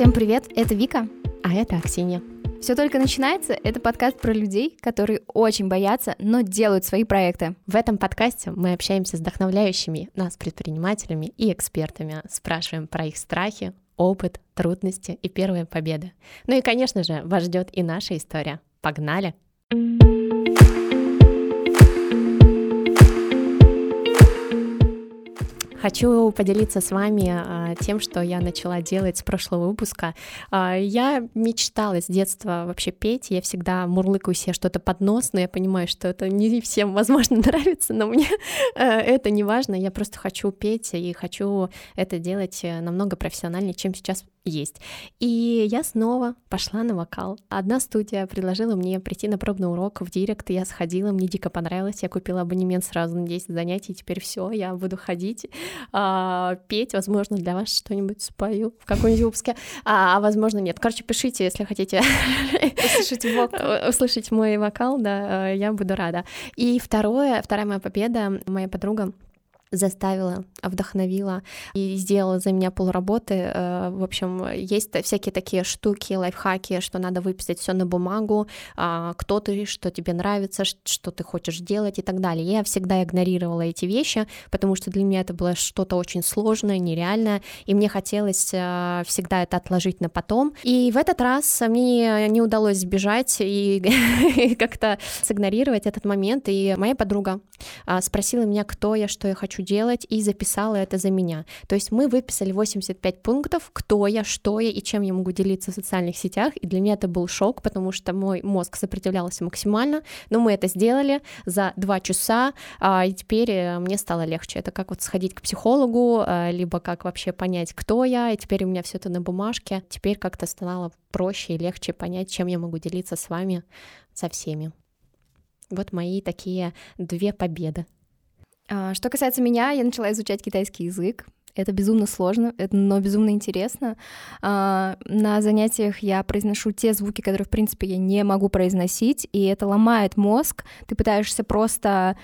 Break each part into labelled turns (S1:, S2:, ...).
S1: Всем привет, это Вика.
S2: А это Аксинья.
S1: Все только начинается. Это подкаст про людей, которые очень боятся, но делают свои проекты.
S2: В этом подкасте мы общаемся с вдохновляющими нас предпринимателями и экспертами, спрашиваем про их страхи, опыт, трудности и первые победы. Ну и, конечно же, вас ждет и наша история. Погнали! Хочу поделиться с вами а, тем, что я начала делать с прошлого выпуска. А, я мечтала с детства вообще петь, я всегда мурлыкаю себе что-то под нос, но я понимаю, что это не всем, возможно, нравится, но мне э, это не важно, я просто хочу петь и хочу это делать э, намного профессиональнее, чем сейчас есть. И я снова пошла на вокал. Одна студия предложила мне прийти на пробный урок в директ, я сходила, мне дико понравилось, я купила абонемент сразу на 10 занятий, теперь все, я буду ходить, а, петь, возможно, для вас что-нибудь спою в каком-нибудь выпуске, а, а возможно нет. Короче, пишите, если хотите услышать, услышать мой вокал, да, я буду рада. И второе, вторая моя победа, моя подруга заставила, вдохновила и сделала за меня полработы. Э, в общем, есть всякие такие штуки, лайфхаки, что надо выписать все на бумагу, а, кто ты, что тебе нравится, что ты хочешь делать и так далее. Я всегда игнорировала эти вещи, потому что для меня это было что-то очень сложное, нереальное, и мне хотелось э, всегда это отложить на потом. И в этот раз мне не удалось сбежать и как-то сигнорировать этот момент, и моя подруга а, спросила меня, кто я, что я хочу хочу делать, и записала это за меня. То есть мы выписали 85 пунктов, кто я, что я и чем я могу делиться в социальных сетях, и для меня это был шок, потому что мой мозг сопротивлялся максимально, но мы это сделали за два часа, а, и теперь э, мне стало легче. Это как вот сходить к психологу, а, либо как вообще понять, кто я, и теперь у меня все это на бумажке, теперь как-то стало проще и легче понять, чем я могу делиться с вами, со всеми. Вот мои такие две победы.
S1: А, что касается меня, я начала изучать китайский язык. Это безумно сложно, но безумно интересно. А, на занятиях я произношу те звуки, которые, в принципе, я не могу произносить, и это ломает мозг. Ты пытаешься просто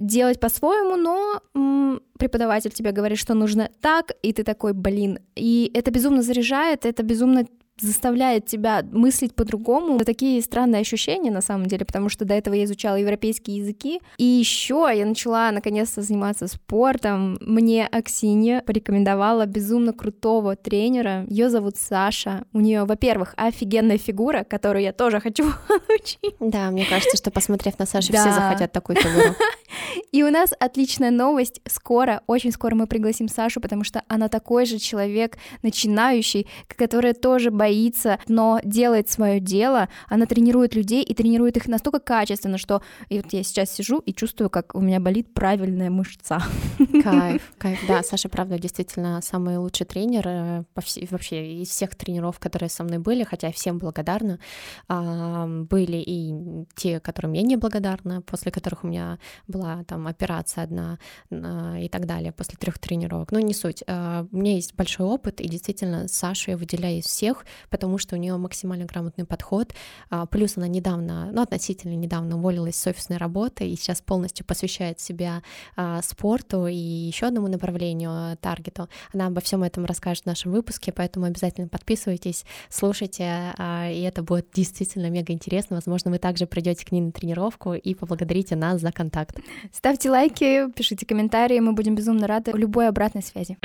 S1: делать по-своему, но преподаватель тебе говорит, что нужно так, и ты такой, блин. И это безумно заряжает, это безумно заставляет тебя мыслить по-другому. Это такие странные ощущения на самом деле, потому что до этого я изучала европейские языки. И еще я начала наконец-то заниматься спортом. Мне Аксинья порекомендовала безумно крутого тренера. Ее зовут Саша. У нее, во-первых, офигенная фигура, которую я тоже хочу получить.
S2: Да, мне кажется, что посмотрев на Сашу, да. все захотят такую фигуру.
S1: И у нас отличная новость. Скоро, очень скоро мы пригласим Сашу, потому что она такой же человек начинающий, который тоже боится, но делает свое дело. Она тренирует людей и тренирует их настолько качественно, что и вот я сейчас сижу и чувствую, как у меня болит правильная мышца.
S2: Кайф, кайф. Да, Саша, правда, действительно самый лучший тренер э, вообще из всех тренеров, которые со мной были, хотя я всем благодарна. Были и те, которым я не благодарна, после которых у меня была там операция одна и так далее после трех тренировок. Но не суть. А, у меня есть большой опыт, и действительно Сашу я выделяю из всех, потому что у нее максимально грамотный подход. А, плюс она недавно, ну относительно недавно уволилась с офисной работы и сейчас полностью посвящает себя а, спорту и еще одному направлению, таргету. Она обо всем этом расскажет в нашем выпуске, поэтому обязательно подписывайтесь, слушайте, и это будет действительно мега интересно. Возможно, вы также придете к ней на тренировку и поблагодарите нас за контакт.
S1: Ставьте лайки, пишите комментарии, мы будем безумно рады любой обратной связи.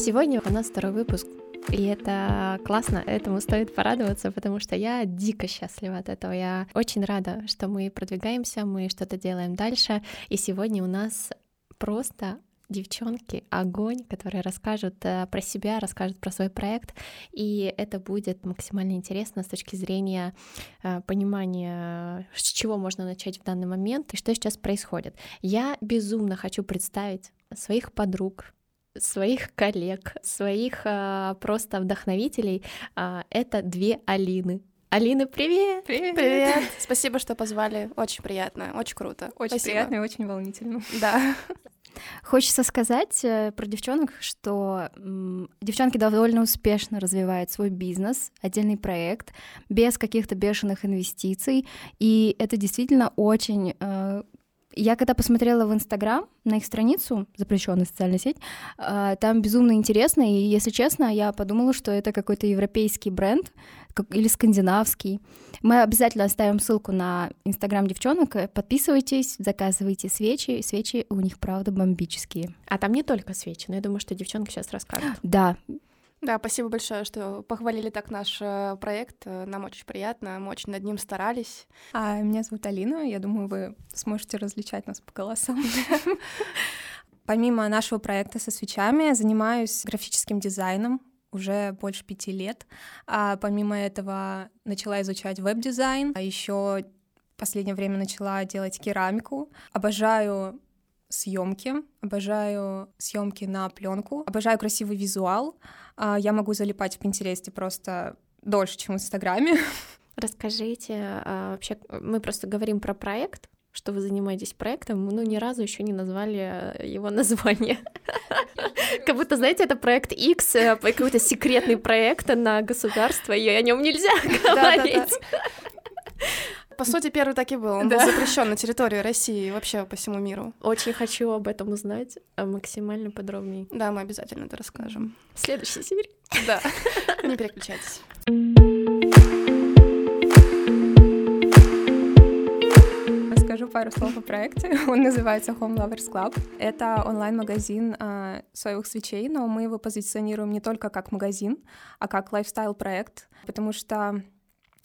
S2: Сегодня у нас второй выпуск, и это классно, этому стоит порадоваться, потому что я дико счастлива от этого. Я очень рада, что мы продвигаемся, мы что-то делаем дальше, и сегодня у нас просто девчонки огонь, которые расскажут э, про себя, расскажут про свой проект, и это будет максимально интересно с точки зрения э, понимания, с чего можно начать в данный момент и что сейчас происходит. Я безумно хочу представить своих подруг, своих коллег, своих а, просто вдохновителей. А, это две Алины. Алина, привет!
S3: Привет! Привет! Спасибо, что позвали. Очень приятно, очень круто.
S1: Очень
S3: Спасибо.
S1: приятно и очень волнительно.
S3: Да.
S1: Хочется сказать э, про девчонок, что девчонки довольно успешно развивают свой бизнес, отдельный проект, без каких-то бешеных инвестиций, и это действительно очень э, Я когда посмотрела в Инстаграм на их страницу, запрещенная социальная сеть, а, там безумно интересно, и, если честно, я подумала, что это какой-то европейский бренд или скандинавский. Мы обязательно оставим ссылку на Инстаграм девчонок. Подписывайтесь, заказывайте свечи. Свечи у них, правда, бомбические.
S2: А там не только свечи, но я думаю, что девчонки сейчас расскажут.
S1: Да,
S3: да, спасибо большое, что похвалили так наш э, проект. Нам очень приятно, мы очень над ним старались.
S4: А меня зовут Алина, я думаю, вы сможете различать нас по голосам. Помимо нашего проекта со свечами, я занимаюсь графическим дизайном уже больше пяти лет. А помимо этого начала изучать веб-дизайн, а еще в последнее время начала делать керамику. Обожаю съемки, обожаю съемки на пленку, обожаю красивый визуал. А, я могу залипать в Пинтересте просто дольше, чем в Инстаграме.
S2: Расскажите, а, вообще мы просто говорим про проект, что вы занимаетесь проектом, но ни разу еще не назвали его название. Как будто, знаете, это проект X, э, какой-то секретный проект на государство, и о нем нельзя говорить.
S3: По сути, первый так и был. Он да. был запрещен на территории России и вообще по всему миру.
S2: Очень хочу об этом узнать а максимально подробнее.
S3: Да, мы обязательно это расскажем.
S2: В следующей серии.
S3: Да. Не переключайтесь.
S4: Расскажу пару слов о проекте. Он называется Home Lovers Club. Это онлайн-магазин э, соевых свечей, но мы его позиционируем не только как магазин, а как лайфстайл-проект, потому что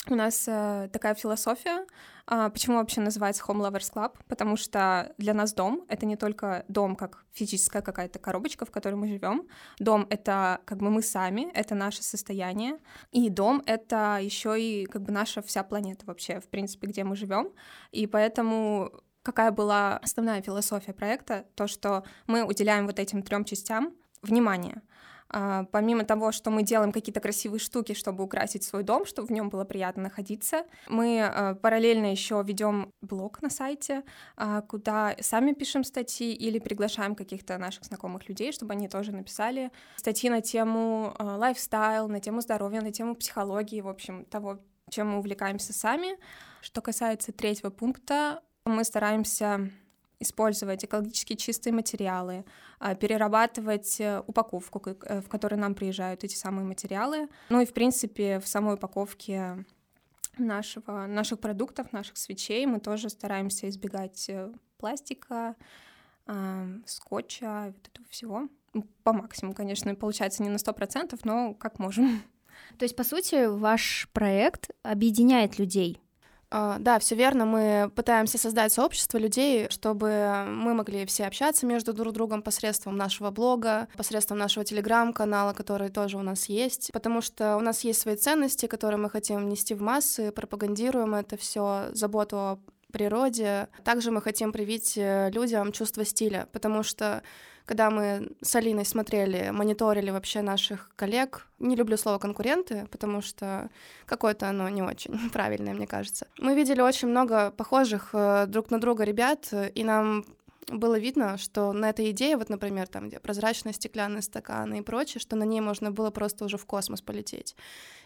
S4: у нас э, такая философия. А, почему вообще называется Home Lovers Club? Потому что для нас дом — это не только дом как физическая какая-то коробочка, в которой мы живем. Дом — это как бы мы сами, это наше состояние. И дом — это еще и как бы наша вся планета вообще, в принципе, где мы живем. И поэтому какая была основная философия проекта? То, что мы уделяем вот этим трем частям внимание — помимо того, что мы делаем какие-то красивые штуки, чтобы украсить свой дом, чтобы в нем было приятно находиться, мы а, параллельно еще ведем блог на сайте, а, куда сами пишем статьи или приглашаем каких-то наших знакомых людей, чтобы они тоже написали статьи на тему лайфстайл, на тему здоровья, на тему психологии, в общем, того, чем мы увлекаемся сами. Что касается третьего пункта, мы стараемся использовать экологически чистые материалы, а, перерабатывать э, упаковку, э, в которой нам приезжают эти самые материалы. Ну и, в принципе, в самой упаковке нашего, наших продуктов, наших свечей мы тоже стараемся избегать э, пластика, скотча, вот этого всего. По максимуму, конечно, получается не на сто процентов, но как можем.
S1: То есть, по сути, ваш проект объединяет людей,
S3: а, да, все верно. Мы пытаемся создать сообщество людей, чтобы мы могли все общаться между друг другом посредством нашего блога, посредством нашего телеграм-канала, который тоже у нас есть, потому что у нас есть свои ценности, которые мы хотим нести в массы, пропагандируем это все, заботу о природе. Также мы хотим привить э, людям чувство стиля, потому что когда мы с Алиной смотрели, мониторили вообще наших коллег, не люблю слово конкуренты, потому что какое-то оно не очень правильное, мне кажется. Мы видели очень много похожих э, друг на друга ребят, и нам было видно, что на этой идее, вот, например, там, где прозрачные стеклянные стаканы и прочее, что на ней можно было просто уже в космос полететь.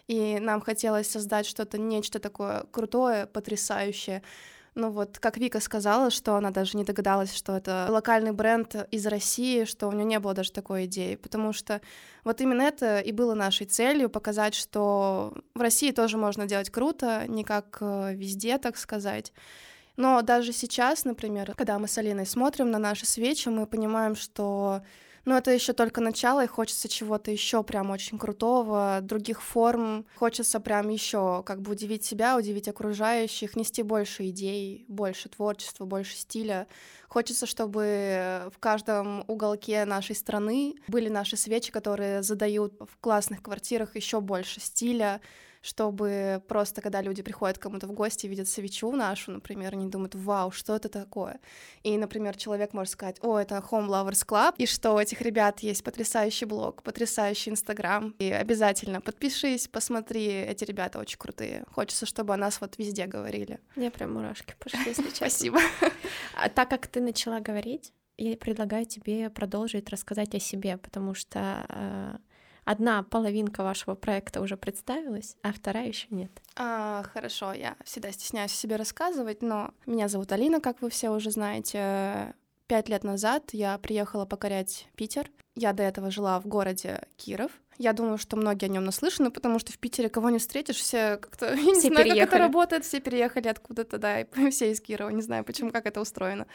S3: И нам хотелось создать что-то, нечто такое крутое, потрясающее, ну вот, как Вика сказала, что она даже не догадалась, что это локальный бренд из России, что у нее не было даже такой идеи, потому что вот именно это и было нашей целью, показать, что в России тоже можно делать круто, не как э, везде, так сказать. Но даже сейчас, например, когда мы с Алиной смотрим на наши свечи, мы понимаем, что но это еще только начало, и хочется чего-то еще прям очень крутого, других форм. Хочется прям еще как бы удивить себя, удивить окружающих, нести больше идей, больше творчества, больше стиля. Хочется, чтобы в каждом уголке нашей страны были наши свечи, которые задают в классных квартирах еще больше стиля, чтобы просто, когда люди приходят к кому-то в гости, видят свечу нашу, например, они думают, вау, что это такое? И, например, человек может сказать, о, это Home Lovers Club, и что у этих ребят есть потрясающий блог, потрясающий Инстаграм, и обязательно подпишись, посмотри, эти ребята очень крутые. Хочется, чтобы о нас вот везде говорили.
S2: Я прям мурашки пошли, если.
S3: Спасибо.
S2: А так как ты начала говорить, я предлагаю тебе продолжить рассказать о себе, потому что э, одна половинка вашего проекта уже представилась, а вторая еще нет.
S3: А, хорошо, я всегда стесняюсь себе рассказывать, но меня зовут Алина, как вы все уже знаете. Пять лет назад я приехала покорять Питер. Я до этого жила в городе Киров. Я думаю, что многие о нем наслышаны, потому что в Питере кого не встретишь, все как-то... Я не знаю, переехали. как это работает, все переехали откуда-то, да, и все из Кирова, не знаю, почему, как это устроено.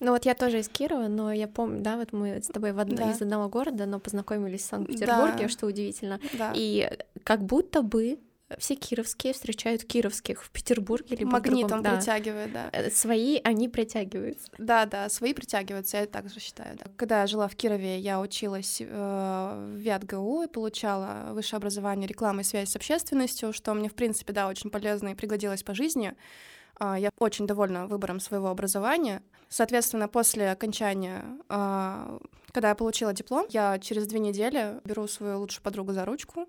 S2: Ну вот я тоже из Кирова, но я помню, да, вот мы с тобой в од... да. из одного города, но познакомились в Санкт-Петербурге, да. что удивительно. Да. И как будто бы все кировские встречают кировских в Петербурге либо
S3: магнитом
S2: в
S3: другом, притягивают, да.
S2: да. Э, свои они притягиваются.
S3: Да, да, свои притягиваются, я так же считаю. Да. Когда я жила в Кирове, я училась э, в ВятГУ и получала высшее образование рекламы и связи с общественностью, что мне в принципе да очень полезно и пригодилось по жизни. Э, я очень довольна выбором своего образования. Соответственно, после окончания, э, когда я получила диплом, я через две недели беру свою лучшую подругу за ручку а,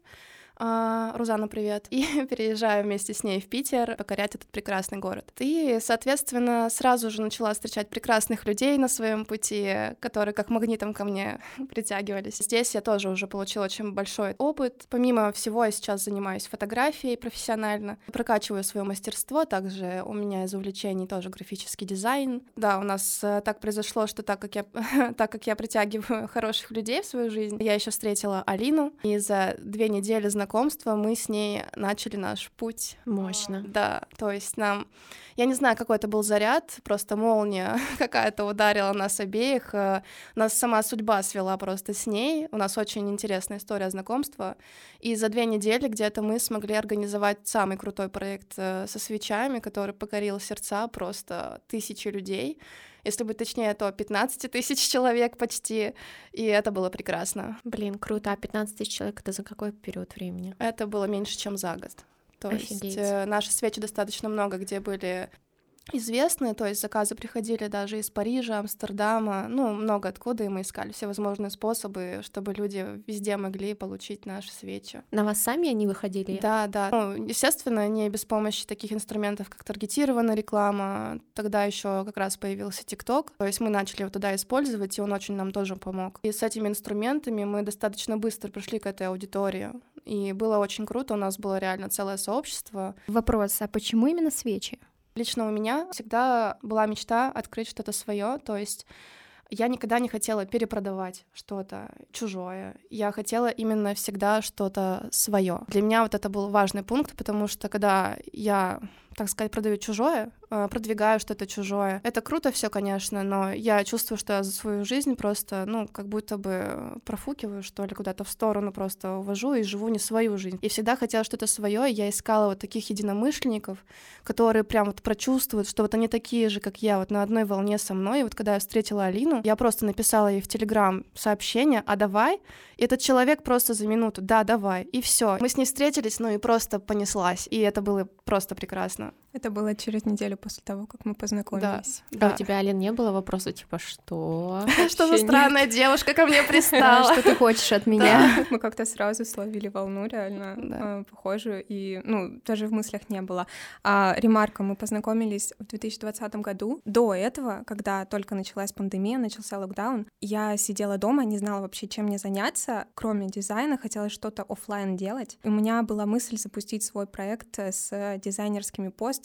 S3: Рузана, привет. И переезжаю вместе с ней в Питер покорять этот прекрасный город. И, соответственно, сразу же начала встречать прекрасных людей на своем пути, которые как магнитом ко мне притягивались. Здесь я тоже уже получила очень большой опыт. Помимо всего, я сейчас занимаюсь фотографией профессионально, прокачиваю свое мастерство, также у меня из увлечений тоже графический дизайн. Да, у нас э, так произошло, что так как я, так как я притягиваю хороших людей в свою жизнь, я еще встретила Алину, и за две недели знакомства знакомства мы с ней начали наш путь.
S2: Мощно.
S3: Да, то есть нам... Я не знаю, какой это был заряд, просто молния какая-то ударила нас обеих. Э, нас сама судьба свела просто с ней. У нас очень интересная история знакомства. И за две недели где-то мы смогли организовать самый крутой проект э, со свечами, который покорил сердца просто тысячи людей если быть точнее, то 15 тысяч человек почти, и это было прекрасно.
S2: Блин, круто. А 15 тысяч человек — это за какой период времени?
S3: Это было меньше, чем за год. То Офигеть. есть э, наши свечи достаточно много, где были известны, то есть заказы приходили даже из Парижа, Амстердама, ну, много откуда, и мы искали все возможные способы, чтобы люди везде могли получить наши свечи.
S2: На вас сами они выходили?
S3: Да, да. Ну, естественно, не без помощи таких инструментов, как таргетированная реклама. Тогда еще как раз появился ТикТок, то есть мы начали его туда использовать, и он очень нам тоже помог. И с этими инструментами мы достаточно быстро пришли к этой аудитории, и было очень круто, у нас было реально целое сообщество.
S1: Вопрос, а почему именно свечи?
S3: Лично у меня всегда была мечта открыть что-то свое, то есть я никогда не хотела перепродавать что-то чужое. Я хотела именно всегда что-то свое. Для меня вот это был важный пункт, потому что когда я так сказать, продаю чужое, э, продвигаю что-то чужое. Это круто все, конечно, но я чувствую, что я за свою жизнь просто, ну, как будто бы профукиваю, что ли, куда-то в сторону просто увожу и живу не свою жизнь. И всегда хотела что-то свое, я искала вот таких единомышленников, которые прям вот прочувствуют, что вот они такие же, как я, вот на одной волне со мной. И вот когда я встретила Алину, я просто написала ей в Телеграм сообщение, а давай? И этот человек просто за минуту, да, давай, и все. Мы с ней встретились, ну и просто понеслась, и это было просто прекрасно конечно.
S4: Это было через неделю после того, как мы познакомились.
S2: Да. А у тебя, Алин, не было вопроса типа «Что?»
S3: Что за странная девушка ко мне пристала?
S1: Что ты хочешь от меня?
S4: Мы как-то сразу словили волну реально а, похожую, и, ну, даже в мыслях не было. А ремарка, мы познакомились в 2020 году. До этого, когда только началась пандемия, начался локдаун, я сидела дома, не знала вообще, чем мне заняться, кроме дизайна, хотела что-то офлайн делать. У меня была мысль запустить свой проект с дизайнерскими постерами,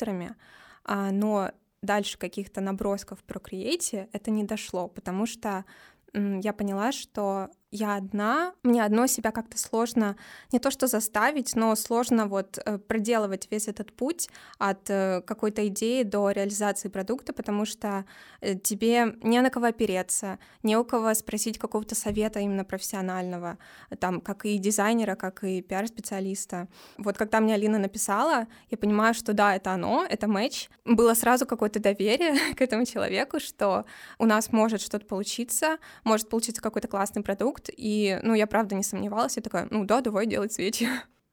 S4: а, но дальше каких-то набросков про Create это не дошло, потому что я поняла, что я одна, мне одно себя как-то сложно не то что заставить, но сложно вот э, проделывать весь этот путь от э, какой-то идеи до реализации продукта, потому что э, тебе не на кого опереться, не у кого спросить какого-то совета именно профессионального, там, как и дизайнера, как и пиар-специалиста. Вот когда мне Алина написала, я понимаю, что да, это оно, это матч. Было сразу какое-то доверие к этому человеку, что у нас может что-то получиться, может получиться какой-то классный продукт, продукт, и, ну, я правда не сомневалась, я такая, ну да, давай делать свечи.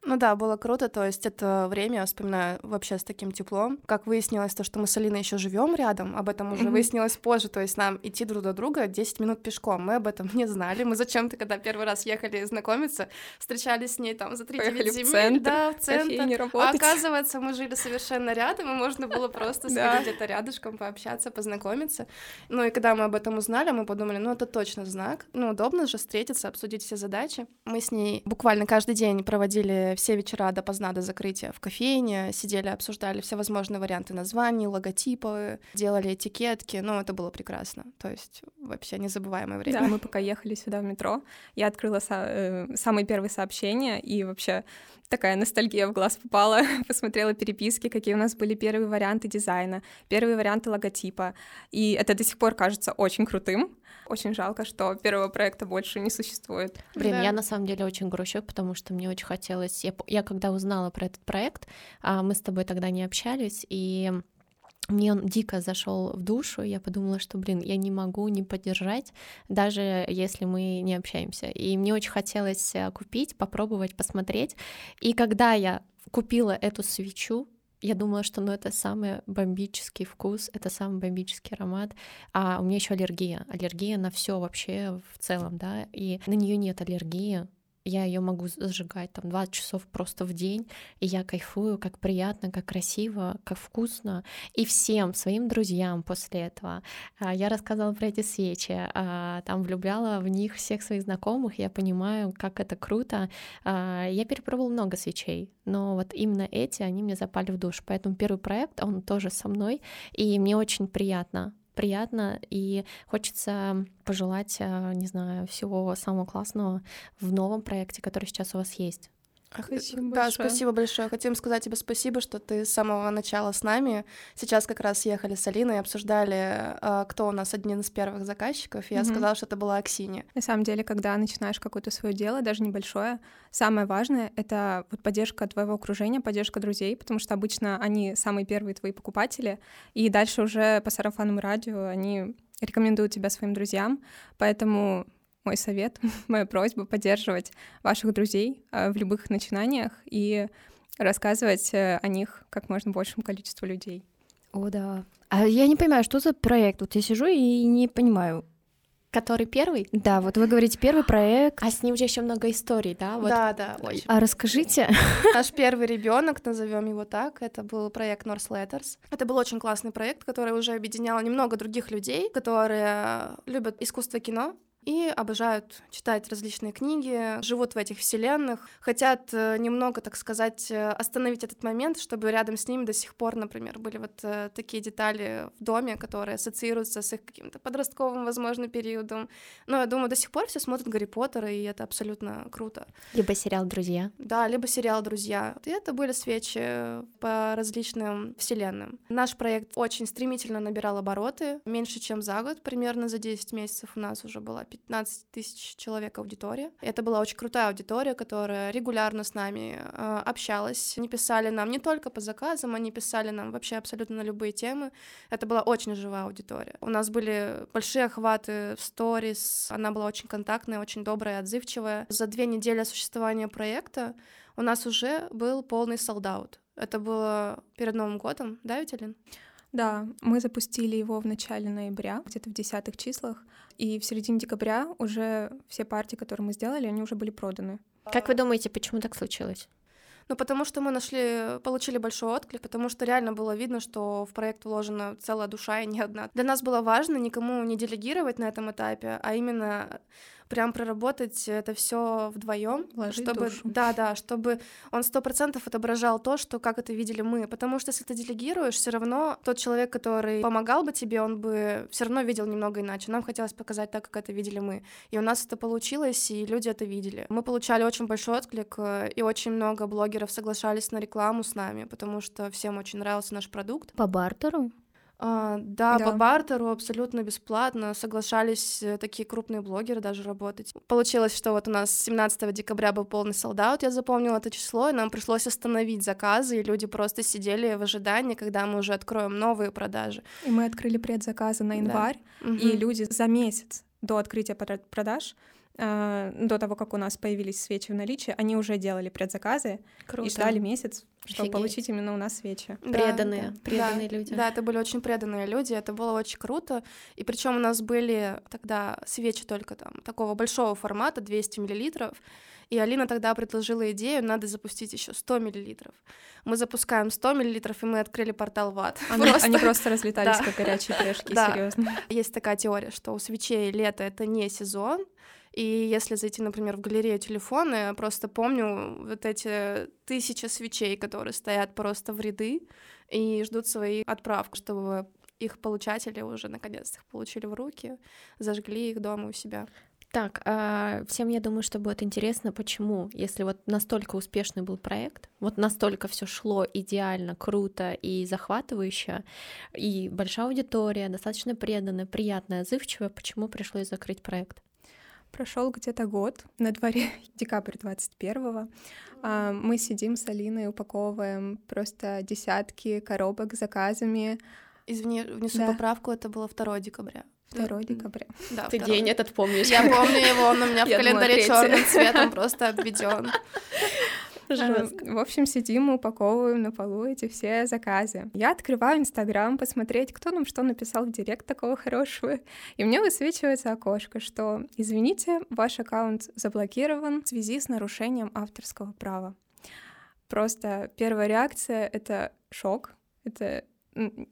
S3: Ну да, было круто, то есть это время я вспоминаю вообще с таким теплом. Как выяснилось то, что мы с Алиной еще живем рядом, об этом уже mm-hmm. выяснилось позже, то есть нам идти друг до друга 10 минут пешком, мы об этом не знали, мы зачем-то, когда первый раз ехали знакомиться, встречались с ней там за 3 земель,
S4: в центр,
S3: да, в центр,
S4: а
S3: оказывается, мы жили совершенно рядом, и можно было просто сходить где-то рядышком, пообщаться, познакомиться. Ну и когда мы об этом узнали, мы подумали, ну это точно знак, ну удобно же встретиться, обсудить все задачи. Мы с ней буквально каждый день проводили все вечера допоздна до закрытия в кофейне, сидели, обсуждали все возможные варианты названий, логотипы, делали этикетки, ну, это было прекрасно, то есть вообще незабываемое время.
S4: Да, мы пока ехали сюда в метро, я открыла со- э, самые первые сообщения, и вообще такая ностальгия в глаз попала, посмотрела переписки, какие у нас были первые варианты дизайна, первые варианты логотипа, и это до сих пор кажется очень крутым, очень жалко, что первого проекта больше не существует.
S2: Блин, да. я на самом деле очень грущу, потому что мне очень хотелось... Я, я когда узнала про этот проект, а, мы с тобой тогда не общались, и мне он дико зашел в душу, я подумала, что, блин, я не могу не поддержать, даже если мы не общаемся. И мне очень хотелось э, купить, попробовать, посмотреть. И когда я купила эту свечу, я думала, что ну, это самый бомбический вкус, это самый бомбический аромат. А у меня еще аллергия. Аллергия на все вообще в целом, да. И на нее нет аллергии я ее могу зажигать там 20 часов просто в день, и я кайфую, как приятно, как красиво, как вкусно. И всем своим друзьям после этого а, я рассказала про эти свечи, а, там влюбляла в них всех своих знакомых, я понимаю, как это круто. А, я перепробовала много свечей, но вот именно эти, они мне запали в душу. Поэтому первый проект, он тоже со мной, и мне очень приятно приятно, и хочется пожелать, э, не знаю, всего самого классного в новом проекте, который сейчас у вас есть.
S3: Спасибо да, большое. спасибо большое. Хотим сказать тебе спасибо, что ты с самого начала с нами. Сейчас как раз ехали с Алиной и обсуждали, а, кто у нас один из первых заказчиков. Я mm-hmm. сказала, что это была Аксинья.
S4: На самом деле, когда начинаешь какое-то свое дело, даже небольшое, самое важное — это вот поддержка твоего окружения, поддержка друзей, потому что обычно они самые первые твои покупатели, и дальше уже по сарафанному радио они рекомендуют тебя своим друзьям, поэтому мой совет, моя просьба поддерживать ваших друзей э, в любых начинаниях и рассказывать э, о них как можно большему количеству людей.
S1: О, да. А я не понимаю, что за проект? Вот я сижу и не понимаю.
S2: Который первый?
S1: Да, вот вы говорите первый проект.
S2: А с ним же еще много историй, да?
S3: Вот. Да, да. Очень.
S1: А расскажите.
S3: Наш первый ребенок, назовем его так, это был проект North Letters. Это был очень классный проект, который уже объединял немного других людей, которые любят искусство кино, и обожают читать различные книги, живут в этих вселенных, хотят э, немного, так сказать, э, остановить этот момент, чтобы рядом с ними до сих пор, например, были вот э, такие детали в доме, которые ассоциируются с их каким-то подростковым, возможно, периодом. Но я думаю, до сих пор все смотрят Гарри Поттера, и это абсолютно круто.
S2: Либо сериал «Друзья».
S3: Да, либо сериал «Друзья». И это были свечи по различным вселенным. Наш проект очень стремительно набирал обороты, меньше, чем за год, примерно за 10 месяцев у нас уже была 15 тысяч человек аудитория. Это была очень крутая аудитория, которая регулярно с нами э, общалась. Они писали нам не только по заказам, они писали нам вообще абсолютно на любые темы. Это была очень живая аудитория. У нас были большие охваты в сторис, она была очень контактная, очень добрая, отзывчивая. За две недели существования проекта у нас уже был полный солдат. Это было перед Новым годом, да, Виталин?
S4: Да, мы запустили его в начале ноября, где-то в десятых числах, и в середине декабря уже все партии, которые мы сделали, они уже были проданы.
S2: Как вы думаете, почему так случилось?
S3: Ну, потому что мы нашли, получили большой отклик, потому что реально было видно, что в проект вложена целая душа и не одна. Для нас было важно никому не делегировать на этом этапе, а именно прям проработать это все вдвоем, чтобы,
S4: душу.
S3: да, да, чтобы он сто процентов отображал то, что как это видели мы, потому что если ты делегируешь, все равно тот человек, который помогал бы тебе, он бы все равно видел немного иначе. Нам хотелось показать так, как это видели мы, и у нас это получилось, и люди это видели. Мы получали очень большой отклик, э, и очень много блогеров соглашались на рекламу с нами, потому что всем очень нравился наш продукт.
S1: По бартеру?
S3: А, да, да, по бартеру абсолютно бесплатно соглашались э, такие крупные блогеры даже работать. Получилось, что вот у нас 17 декабря был полный солдат, я запомнила это число, и нам пришлось остановить заказы, и люди просто сидели в ожидании, когда мы уже откроем новые продажи.
S4: И мы открыли предзаказы на январь, да. и люди за месяц до открытия продаж до того, как у нас появились свечи в наличии, они уже делали предзаказы Круто. и ждали месяц, чтобы Офигеть. получить именно у нас свечи.
S2: Преданные, да, преданные
S3: да,
S2: люди.
S3: Да, это были очень преданные люди, это было очень круто. И причем у нас были тогда свечи только там такого большого формата, 200 миллилитров. И Алина тогда предложила идею, надо запустить еще 100 миллилитров. Мы запускаем 100 миллилитров, и мы открыли портал в ад.
S4: Они просто, они просто разлетались, как горячие пирожки, серьезно.
S3: Есть такая теория, что у свечей лето — это не сезон, и если зайти, например, в галерею телефона, просто помню вот эти тысячи свечей, которые стоят просто в ряды и ждут своей отправки, чтобы их получатели уже наконец-то их получили в руки, зажгли их дома у себя.
S2: Так, а всем, я думаю, что будет интересно, почему, если вот настолько успешный был проект, вот настолько все шло идеально, круто и захватывающе, и большая аудитория, достаточно преданная, приятная, отзывчивая, почему пришлось закрыть проект?
S4: Прошел где-то год, на дворе декабрь 21-го. А, мы сидим с Алиной, упаковываем просто десятки коробок с заказами.
S3: Извини, внесу да. поправку, это было 2 декабря.
S4: 2 декабря.
S2: Да, Ты день этот помнишь.
S3: Я помню его, он у меня в календаре черным цветом просто обведен.
S4: Жестко. В общем, сидим, упаковываем на полу эти все заказы. Я открываю Инстаграм, посмотреть, кто нам что написал в директ такого хорошего. И мне высвечивается окошко, что, извините, ваш аккаунт заблокирован в связи с нарушением авторского права. Просто первая реакция — это шок, это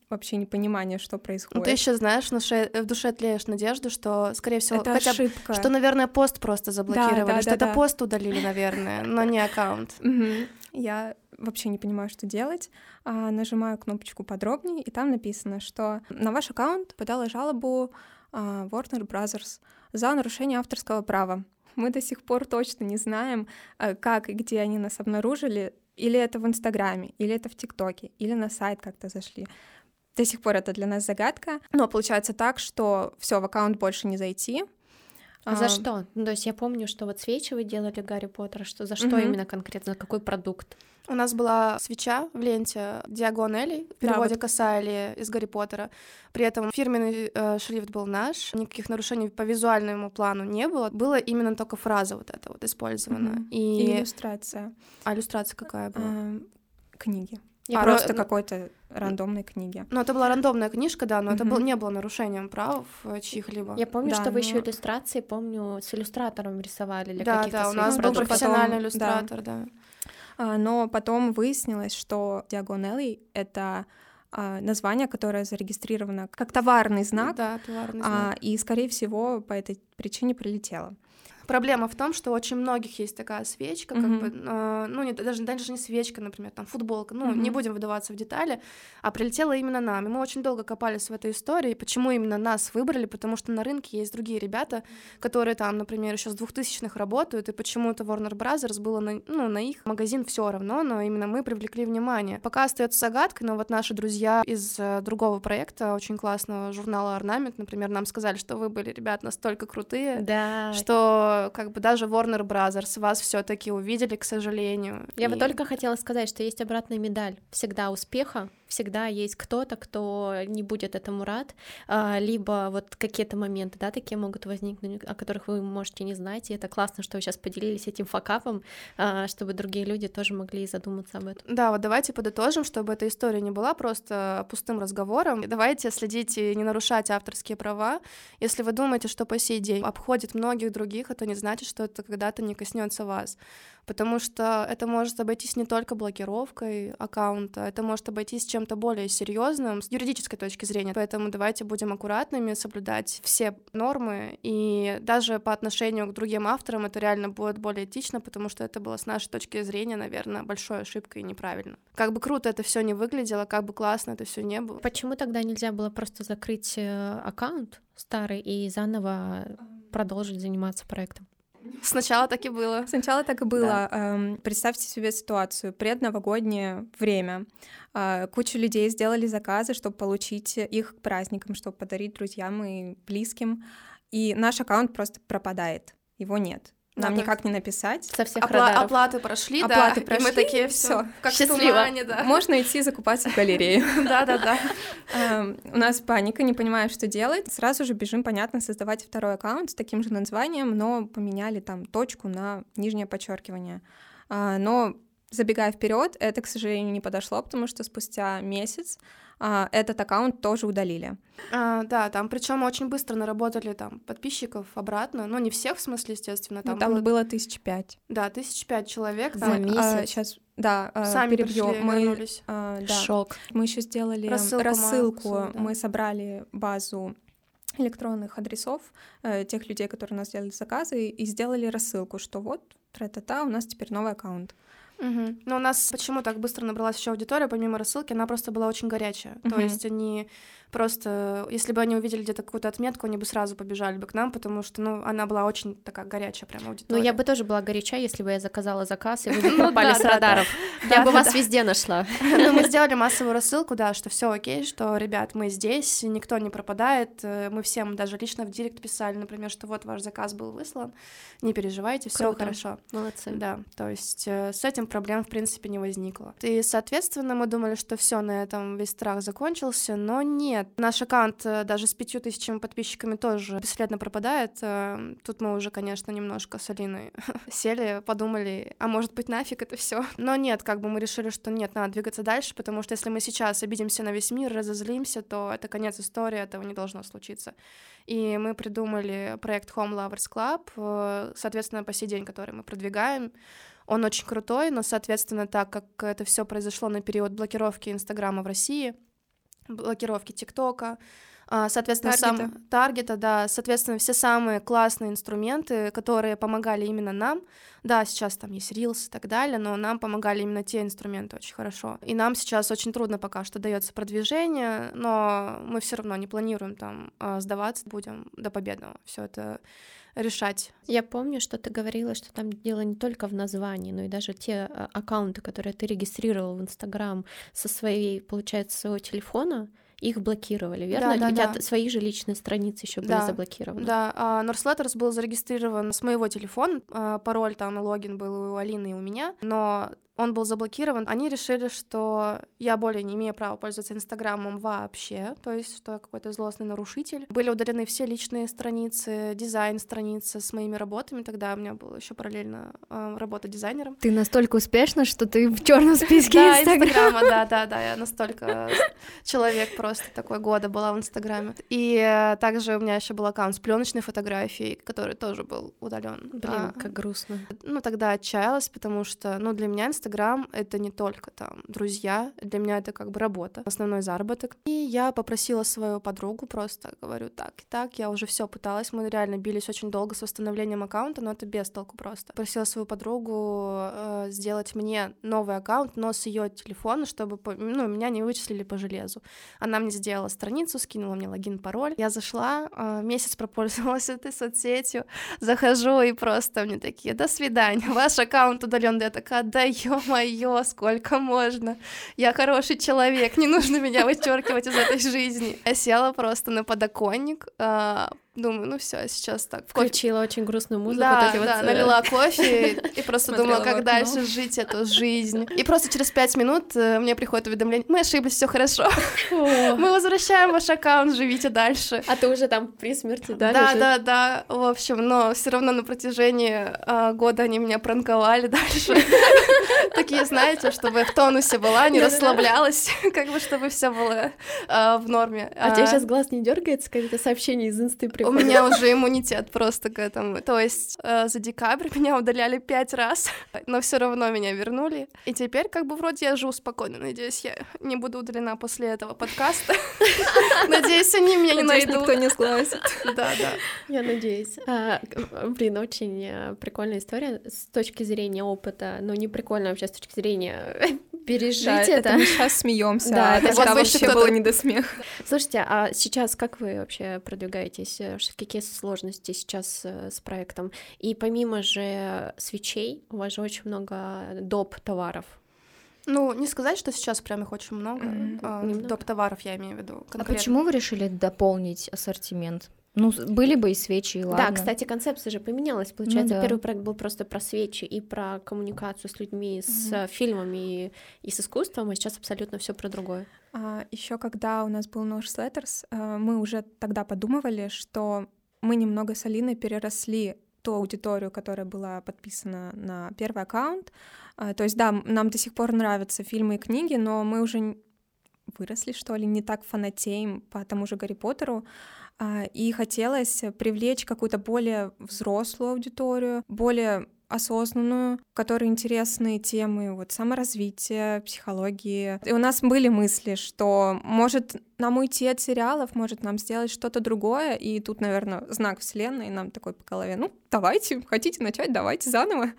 S4: вообще непонимание, что происходит. Ну,
S3: ты еще знаешь, в душе, в душе тлеешь надежду, что, скорее всего,
S4: это хотя ошибка.
S3: что, наверное, пост просто заблокировали, да, да, что да, это да. пост удалили, наверное, но не аккаунт.
S4: Я вообще не понимаю, что делать. А, нажимаю кнопочку подробнее, и там написано, что на ваш аккаунт подала жалобу а, Warner Brothers за нарушение авторского права. Мы до сих пор точно не знаем, а, как и где они нас обнаружили, или это в Инстаграме, или это в ТикТоке, или на сайт как-то зашли. До сих пор это для нас загадка. Но получается так, что все в аккаунт больше не зайти.
S2: А за что? Ну, то есть я помню, что вот свечи вы делали Гарри Поттера, что за что угу. именно конкретно, за какой продукт?
S3: У нас была свеча в ленте Диагонелли, в переводе да, вот. Касали из Гарри Поттера. При этом фирменный э, шрифт был наш, никаких нарушений по визуальному плану не было. Было именно только фраза вот эта вот использована.
S4: Mm-hmm. И... И иллюстрация.
S3: А иллюстрация какая была?
S4: А, книги. Я а, просто ро... какой-то рандомной книги.
S3: Ну, это была рандомная книжка, да, но mm-hmm. это был, не было нарушением прав э, чьих-либо.
S2: Я помню,
S3: да,
S2: что но... вы еще иллюстрации, помню, с иллюстратором рисовали для
S3: да,
S2: каких-то
S3: Да, у нас был профессиональный иллюстратор, да. да.
S4: А, но потом выяснилось, что Diagonelli — это а, название, которое зарегистрировано как товарный знак,
S3: да, товарный а, знак.
S4: и, скорее всего, по этой причине прилетело.
S3: Проблема в том, что очень многих есть такая свечка, mm-hmm. как бы, э, ну, не, даже, даже не свечка, например, там, футболка, ну, mm-hmm. не будем вдаваться в детали, а прилетела именно нам. И мы очень долго копались в этой истории, почему именно нас выбрали, потому что на рынке есть другие ребята, которые там, например, еще с двухтысячных работают, и почему-то Warner Brothers было на, ну, на их магазин все равно, но именно мы привлекли внимание. Пока остается загадкой, но вот наши друзья из э, другого проекта, очень классного журнала Орнамент, например, нам сказали, что вы были, ребят, настолько крутые,
S2: да.
S3: что как бы даже Warner Brothers вас все-таки увидели, к сожалению.
S2: Я и... бы только хотела сказать, что есть обратная медаль всегда успеха, всегда есть кто-то, кто не будет этому рад, а, либо вот какие-то моменты, да, такие могут возникнуть, о которых вы можете не знать, и это классно, что вы сейчас поделились этим факапом, а, чтобы другие люди тоже могли задуматься об этом.
S3: Да, вот давайте подытожим, чтобы эта история не была просто пустым разговором. Давайте следить и не нарушать авторские права. Если вы думаете, что по сей день обходит многих других, это не значит, что это когда-то не коснется вас потому что это может обойтись не только блокировкой аккаунта, это может обойтись чем-то более серьезным с юридической точки зрения. Поэтому давайте будем аккуратными, соблюдать все нормы, и даже по отношению к другим авторам это реально будет более этично, потому что это было с нашей точки зрения, наверное, большой ошибкой и неправильно. Как бы круто это все не выглядело, как бы классно это все не было.
S2: Почему тогда нельзя было просто закрыть э, аккаунт старый и заново продолжить заниматься проектом?
S3: Сначала так и было.
S4: Сначала так и было. Да. Эм, представьте себе ситуацию. Предновогоднее время. Э, куча людей сделали заказы, чтобы получить их к праздникам, чтобы подарить друзьям и близким. И наш аккаунт просто пропадает. Его нет. Нам
S3: Надо-
S4: никак не написать.
S2: Со всех
S3: Опла-
S2: радаров.
S3: оплаты прошли,
S4: Оплаты
S3: да,
S4: прошли,
S3: и мы такие все, как
S2: счастливо.
S3: в тумане, да.
S4: Можно идти закупаться в галерею.
S3: Да-да-да.
S4: Эм, У нас паника, не понимаем, что делать. Сразу же бежим, понятно, создавать второй аккаунт с таким же названием, но поменяли там точку на нижнее подчеркивание. А, Но забегая вперед, это, к сожалению, не подошло, потому что спустя месяц а, этот аккаунт тоже удалили.
S3: А, да, там причем очень быстро наработали там подписчиков обратно. Ну, не всех, в смысле, естественно.
S4: Там,
S3: Там,
S4: там
S3: было,
S4: было тысяч пять.
S3: да, тысяч пять человек.
S2: За
S3: Там
S2: месяц.
S4: сейчас, да, а,
S3: сами
S4: перебью.
S3: пришли,
S4: Мы,
S3: вернулись.
S4: а, да,
S2: Шок.
S4: Мы еще сделали
S3: Рассылку
S4: рассылку,
S3: да.
S4: мы собрали базу электронных адресов э, тех людей, которые у нас делали заказы, и сделали рассылку, что вот, тра-та-та, у нас теперь новый аккаунт.
S3: Мгм. Но у нас почему так быстро набралась еще аудитория, помимо рассылки, она просто была очень горячая. То
S4: Мгм.
S3: есть они просто, если бы они увидели где-то какую-то отметку, они бы сразу побежали бы к нам, потому что, ну, она была очень такая горячая прям
S2: Ну,
S3: аудитория.
S2: я бы тоже была горяча, если бы я заказала заказ, и вы бы
S3: Ну
S2: попали с
S3: да, да.
S2: радаров.
S3: Да,
S2: Я бы вас везде нашла.
S3: Ну, мы сделали массовую рассылку, да, что все окей, что, ребят, мы здесь, никто не пропадает. э, Мы всем даже лично в директ писали, например, что вот ваш заказ был выслан, не переживайте, все хорошо.
S2: Молодцы.
S3: Да, то есть э, с этим проблем, в принципе, не возникло. И, соответственно, мы думали, что все на этом весь страх закончился, но нет. Наш аккаунт э, даже с пятью тысячами подписчиками тоже бесследно пропадает. Э, Тут мы уже, конечно, немножко с Алиной сели, подумали, а может быть нафиг это все. Но нет, как бы мы решили, что нет, надо двигаться дальше, потому что если мы сейчас обидимся на весь мир, разозлимся, то это конец истории, этого не должно случиться. И мы придумали проект Home Lovers Club, э, соответственно, по сей день, который мы продвигаем. Он очень крутой, но, соответственно, так как это все произошло на период блокировки Инстаграма в России, блокировки ТикТока, а, соответственно, сам
S4: Таргета.
S3: таргета, да, соответственно, все самые классные инструменты, которые помогали именно нам. Да, сейчас там есть Reels и так далее, но нам помогали именно те инструменты очень хорошо. И нам сейчас очень трудно пока что дается продвижение, но мы все равно не планируем там а, сдаваться, будем до победного все это решать.
S2: Я помню, что ты говорила, что там дело не только в названии, но и даже те а, аккаунты, которые ты регистрировал в Инстаграм со своей, получается, своего телефона, их блокировали, верно?
S3: да,
S2: У тебя
S3: да.
S2: свои же личные страницы еще были
S3: Да,
S2: заблокированы.
S3: Да, а, Northletters был зарегистрирован с моего телефона, а, пароль там логин был у Алины и у меня, но он был заблокирован. Они решили, что я более не имею права пользоваться Инстаграмом вообще, то есть что я какой-то злостный нарушитель. Были удалены все личные страницы, дизайн страницы с моими работами. Тогда у меня была еще параллельно а, работа дизайнером.
S1: Ты настолько успешна, что ты в черном списке Инстаграма.
S3: Да, да, да, я настолько человек просто такой года была в Инстаграме. И э, также у меня еще был аккаунт с пленочной фотографией, который тоже был удален.
S2: Блин, как грустно.
S3: Ну, тогда отчаялась, потому что, ну, для меня Инстаграм — это не только там друзья, для меня это как бы работа, основной заработок. И я попросила свою подругу просто, говорю, так и так, я уже все пыталась, мы реально бились очень долго с восстановлением аккаунта, но это без толку просто. Просила свою подругу э, сделать мне новый аккаунт, но с ее телефона, чтобы, по- ну, меня не вычислили по железу. Она мне сделала страницу, скинула мне логин, пароль. Я зашла, э, месяц пропользовалась этой соцсетью, захожу и просто мне такие, до свидания, ваш аккаунт удален. Я такая, да ё-моё, сколько можно? Я хороший человек, не нужно меня вычеркивать из этой жизни. Я села просто на подоконник, а, думаю, ну все, сейчас так. кофе-
S2: Включила очень грустную музыку.
S3: да,
S2: вот эти вот,
S3: да,
S2: э,
S3: налила кофе и просто думала, как дальше жить эту жизнь. И просто через пять минут э, мне приходит уведомление, мы ошиблись, все хорошо. Мы возвращаем ваш аккаунт, живите дальше.
S2: А ты уже там при смерти, да?
S3: Да, да, да, в общем, но все равно на протяжении а, года они меня пранковали дальше. Такие, знаете, чтобы в тонусе была, не расслаблялась, как бы чтобы все было а, в норме.
S2: А у тебя сейчас глаз не дергается, какие-то сообщения из инсты
S3: У
S2: приходят?
S3: меня уже иммунитет просто к этому. То есть э, за декабрь меня удаляли пять раз, но все равно меня вернули. И теперь как бы вроде я живу спокойно. Надеюсь, я не буду удалена после этого подкаста. Надеюсь, они меня не найдут.
S4: никто не сглазит.
S3: Да, да.
S2: Я надеюсь. А, блин, очень э, прикольная история с точки зрения опыта, но не прикольно вообще с точки зрения пережить
S4: Да,
S2: это.
S4: это мы сейчас смеемся,
S2: Да,
S4: а
S2: это
S4: тогда
S3: вот
S4: вообще
S3: кто-то-
S4: было не до смеха.
S2: Слушайте, а сейчас как вы вообще продвигаетесь? Э, Какие сложности сейчас э, с проектом? И помимо же свечей, у вас же очень много доп. товаров.
S3: Ну, не сказать, что сейчас прям их очень много.
S4: Мгм.
S3: А,
S2: Немного.
S3: Доп. товаров я имею в виду.
S1: А
S3: конкретно.
S1: почему вы решили дополнить ассортимент? Ну, были бы и свечи, и ладно.
S2: Да, кстати, концепция же поменялась. Получается, ну, да. первый проект был просто про свечи и про коммуникацию с людьми, с mm-hmm. фильмами и, и с искусством, а сейчас абсолютно все про другое.
S4: А, еще когда у нас был нож Letters, э, мы уже тогда подумывали, что мы немного с Алиной переросли ту аудиторию, которая была подписана на первый аккаунт. А, то есть, да, нам до сих пор нравятся фильмы и книги, но мы уже выросли, что ли, не так фанатеем по тому же Гарри Поттеру. А, и хотелось привлечь какую-то более взрослую аудиторию, более осознанную, в которой интересны темы вот саморазвития, психологии. И у нас были мысли, что может нам уйти от сериалов, может нам сделать что-то другое, и тут, наверное, знак вселенной нам такой по голове, ну, давайте, хотите начать, давайте заново.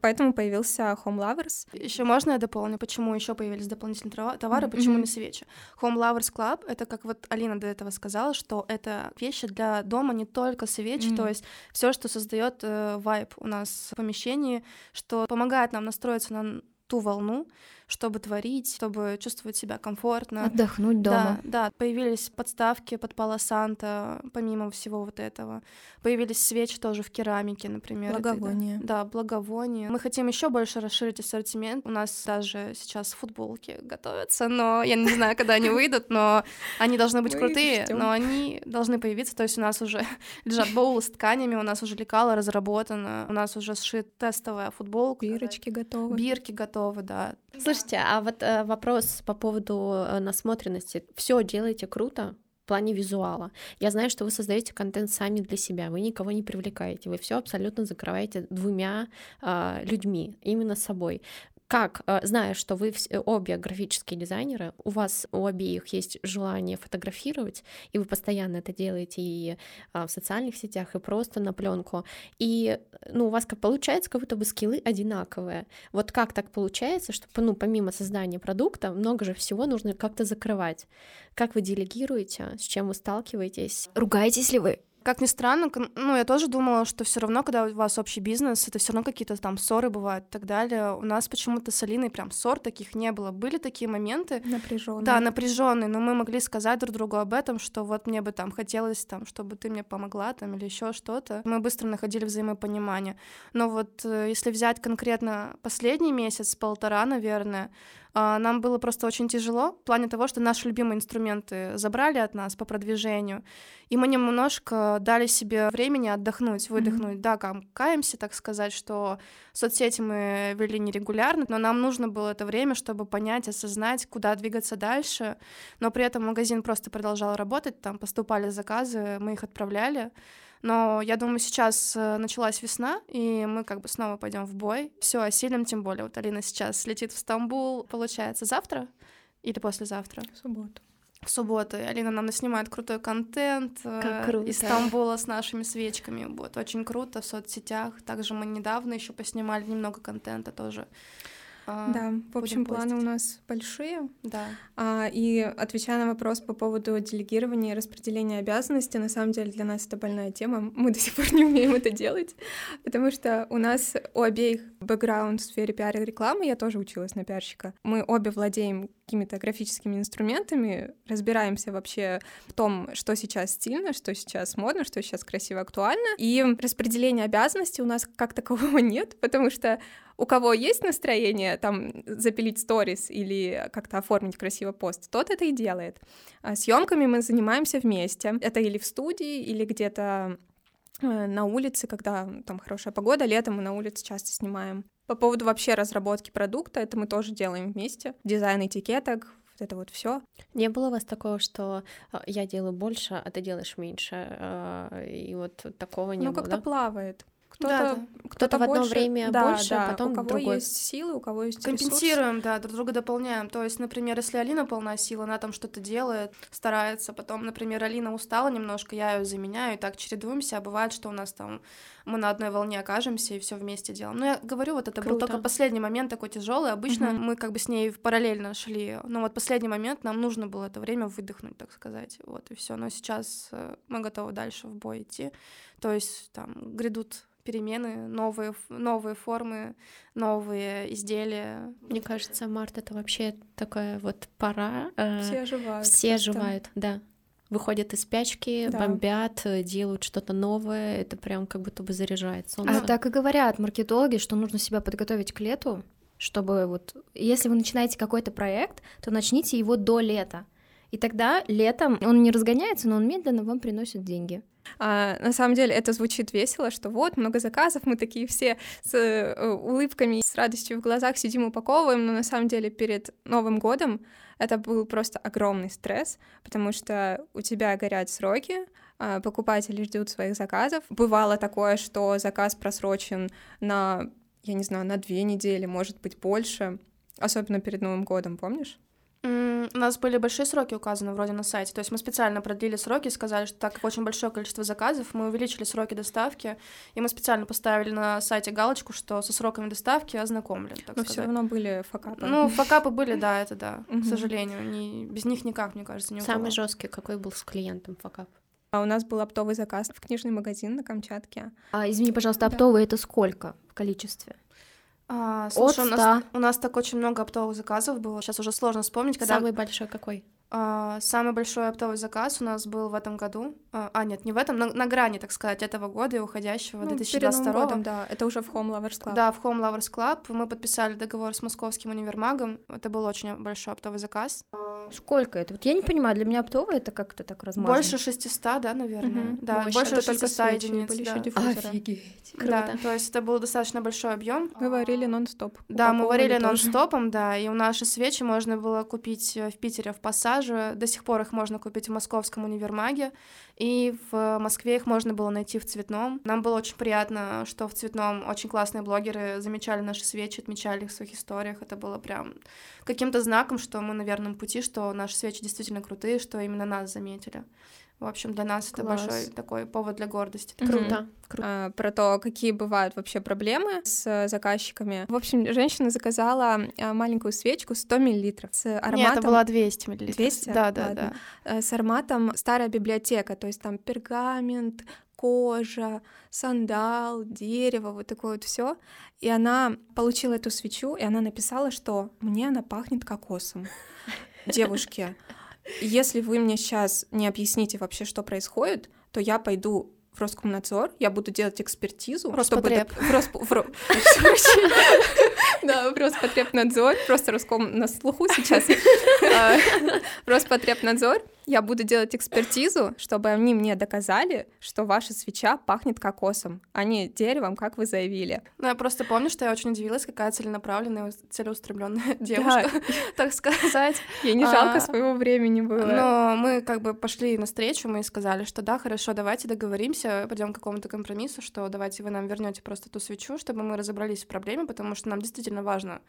S4: Поэтому появился Home Lovers.
S3: Еще можно я дополню, почему еще появились дополнительные товары, почему не свечи? Home Lovers Club — это, как вот Алина до этого сказала, что это вещи для дома не только свечи, то есть все, что создает э, вайб у нас в помещении, что помогает нам настроиться на ту волну, чтобы творить, чтобы чувствовать себя комфортно.
S1: Отдохнуть дома.
S3: Да, да, появились подставки под Пало Санта, помимо всего вот этого. Появились свечи тоже в керамике, например.
S4: Благовония.
S3: Это, да, благовония. Мы хотим еще больше расширить ассортимент. У нас даже сейчас футболки готовятся, но я не знаю, когда они выйдут, но они должны быть крутые, но они должны появиться. То есть у нас уже лежат боулы с тканями, у нас уже лекало разработано, у нас уже сшит тестовая футболка.
S4: Бирочки готовы.
S3: Бирки готовы, да.
S2: Слушайте, а вот э, вопрос по поводу э, насмотренности. Все делаете круто, в плане визуала. Я знаю, что вы создаете контент сами для себя, вы никого не привлекаете, вы все абсолютно закрываете двумя э, людьми, именно собой как, э, зная, что вы обе графические дизайнеры, у вас у обеих есть желание фотографировать, и вы постоянно это делаете и а, в социальных сетях, и просто на пленку, и ну, у вас как получается, как будто бы скиллы одинаковые. Вот как так получается, что ну, помимо создания продукта, много же всего нужно как-то закрывать. Как вы делегируете, с чем вы сталкиваетесь?
S1: Ругаетесь ли вы?
S3: Как ни странно, ну, я тоже думала, что все равно, когда у вас общий бизнес, это все равно какие-то там ссоры бывают и так далее. У нас почему-то с Алиной прям ссор таких не было. Были такие моменты.
S4: Напряженные.
S3: Да, напряженные, но мы могли сказать друг другу об этом, что вот мне бы там хотелось, там, чтобы ты мне помогла, там, или еще что-то. Мы быстро находили взаимопонимание. Но вот э, если взять конкретно последний месяц, полтора, наверное, нам было просто очень тяжело в плане того, что наши любимые инструменты забрали от нас по продвижению, и мы немножко дали себе времени отдохнуть, выдохнуть. Mm-hmm. Да, каемся, так сказать, что соцсети мы вели нерегулярно, но нам нужно было это время, чтобы понять, осознать, куда двигаться дальше. Но при этом магазин просто продолжал работать, там поступали заказы, мы их отправляли. Но я думаю, сейчас э, началась весна, и мы как бы снова пойдем в бой. Все осилим, тем более. Вот Алина сейчас летит в Стамбул, получается, завтра или послезавтра?
S4: В субботу.
S3: В субботу. Алина нам снимает крутой контент
S2: э, как круто.
S3: из Стамбула с нашими свечками. Вот, очень круто в соцсетях. Также мы недавно еще поснимали немного контента тоже.
S4: А, да, в общем, планы у нас большие.
S3: Да.
S4: А, и отвечая на вопрос по поводу делегирования и распределения обязанностей, на самом деле для нас это больная тема. Мы до сих пор не умеем это делать, потому что у нас у обеих бэкграунд в сфере пиара и рекламы, я тоже училась на пиарщика. Мы обе владеем какими-то графическими инструментами, разбираемся вообще в том, что сейчас стильно, что сейчас модно, что сейчас красиво, актуально. И распределения обязанностей у нас как такового нет, потому что у кого есть настроение там запилить сторис или как-то оформить красивый пост, тот это и делает. А съемками мы занимаемся вместе. Это или в студии, или где-то э, на улице, когда там хорошая погода, летом мы на улице часто снимаем. По поводу вообще разработки продукта, это мы тоже делаем вместе. Дизайн этикеток, вот это вот все.
S2: Не было у вас такого, что а, я делаю больше, а ты делаешь меньше, а, и вот такого не
S4: ну,
S2: было?
S4: Ну как-то
S2: да?
S4: плавает.
S2: Кто-то, да, кто-то, кто-то в одно больше, время да, больше,
S4: да,
S2: а потом
S4: у кого
S2: другой.
S4: есть силы, у кого есть
S3: Компенсируем,
S4: ресурс.
S3: да, друг друга дополняем. То есть, например, если Алина полна сил, она там что-то делает, старается, потом, например, Алина устала немножко, я ее заменяю, и так чередуемся, а бывает, что у нас там мы на одной волне окажемся и все вместе делаем. Но я говорю, вот это Круто. был только последний момент такой тяжелый. Обычно угу. мы как бы с ней параллельно шли, но вот последний момент нам нужно было это время выдохнуть, так сказать, вот и все. Но сейчас э, мы готовы дальше в бой идти. То есть там грядут перемены, новые, новые формы, новые изделия.
S2: Мне кажется, март это вообще такая вот пора. Э,
S4: все оживают.
S2: Все оживают, да. выходят из спячки,
S4: Да.
S2: бомбят, э, делают что-то новое, это прям как будто бы заряжает солнце.
S1: А так и говорят маркетологи, что нужно себя подготовить к лету, чтобы вот, если вы начинаете какой-то проект, то начните его до лета. И тогда летом он не разгоняется, но он медленно вам приносит деньги.
S4: А, на самом деле это звучит весело, что вот много заказов, мы такие все с э, улыбками, с радостью в глазах сидим упаковываем, но на самом деле перед Новым годом это был просто огромный стресс, потому что у тебя горят сроки, а, покупатели ждут своих заказов. Бывало такое, что заказ просрочен на, я не знаю, на две недели, может быть, больше, особенно перед Новым годом, помнишь?
S3: У нас были большие сроки указаны вроде на сайте, то есть мы специально продлили сроки, сказали, что так как очень большое количество заказов, мы увеличили сроки доставки, и мы специально поставили на сайте галочку, что со сроками доставки ознакомлен, так
S4: Но все равно были факапы.
S3: Ну, факапы были, да, это да, к сожалению, не, без них никак, мне кажется, не
S2: Самый жесткий какой был с клиентом факап?
S4: А у нас был оптовый заказ в книжный магазин на Камчатке.
S1: А, извини, пожалуйста,
S4: Да.
S1: оптовые это сколько в количестве?
S3: А, слушай,
S1: От
S3: у нас,
S1: 100.
S3: у нас так очень много оптовых заказов было, сейчас уже сложно вспомнить, когда...
S2: Самый большой какой?
S3: А, самый большой оптовый заказ у нас был в этом году. А, а, нет, не в этом, на, на грани, так сказать, этого года и уходящего,
S4: Ну, перед
S3: 2022
S4: Новым годом, да, это уже в Home Lovers Club.
S3: Да, в Home Lovers Club мы подписали договор с московским универмагом. Это был очень большой оптовый заказ.
S1: Сколько это? Вот я не понимаю, для меня оптовые это как-то так размазано.
S3: Больше 600, да, наверное.
S4: Мгм.
S3: Да,
S2: Больше.
S3: больше,
S4: Это только
S3: 600
S4: свечи,
S3: единиц.
S4: были
S3: да.
S4: еще.
S2: Офигеть.
S3: Да,
S2: Круто.
S3: то есть это был достаточно большой объем.
S4: Мы варили нон-стоп.
S3: Да, мы варили нон-стопом, да, и у наши свечи можно было купить э, в Питере в Пассаже, до сих пор их можно купить в московском универмаге, и в Москве их можно было найти в цветном. Нам было очень приятно, что в цветном очень классные блогеры замечали наши свечи, отмечали их в своих историях, это было прям каким-то знаком, что мы на верном пути, что наши свечи действительно крутые, что именно нас заметили. В общем, для нас это
S1: Класс.
S3: большой такой повод для гордости.
S2: Круто. Круто.
S4: а, про то, какие бывают вообще проблемы с э, заказчиками. В общем, женщина заказала а, маленькую свечку 100 миллилитров с ароматом...
S3: Нет, это была 200 мл.
S4: 200?
S3: Да, да,
S4: Ладно.
S3: да.
S4: э, с ароматом старая библиотека, то есть там пергамент, кожа, сандал, дерево, вот такое вот все. И она получила эту свечу, и она написала, что мне она пахнет кокосом. Девушки, если вы мне сейчас не объясните вообще, что происходит, то я пойду в Роскомнадзор, я буду делать экспертизу. чтобы
S3: Роспотреб.
S4: Росп- в Ро- Да, в Роспотребнадзор, просто Роском на слуху сейчас. А, Роспотребнадзор я буду делать экспертизу, чтобы они мне доказали, что ваша свеча пахнет кокосом, а не деревом, как вы заявили.
S3: Ну, я просто помню, что я очень удивилась, какая целенаправленная, целеустремленная девушка, так сказать.
S4: Ей не
S3: А,
S4: жалко своего времени было.
S3: Но мы как бы пошли навстречу, мы сказали, что да, хорошо, давайте договоримся, пойдем к какому-то компромиссу, что давайте вы нам вернете просто ту свечу, чтобы мы разобрались в проблеме, потому что нам действительно важно,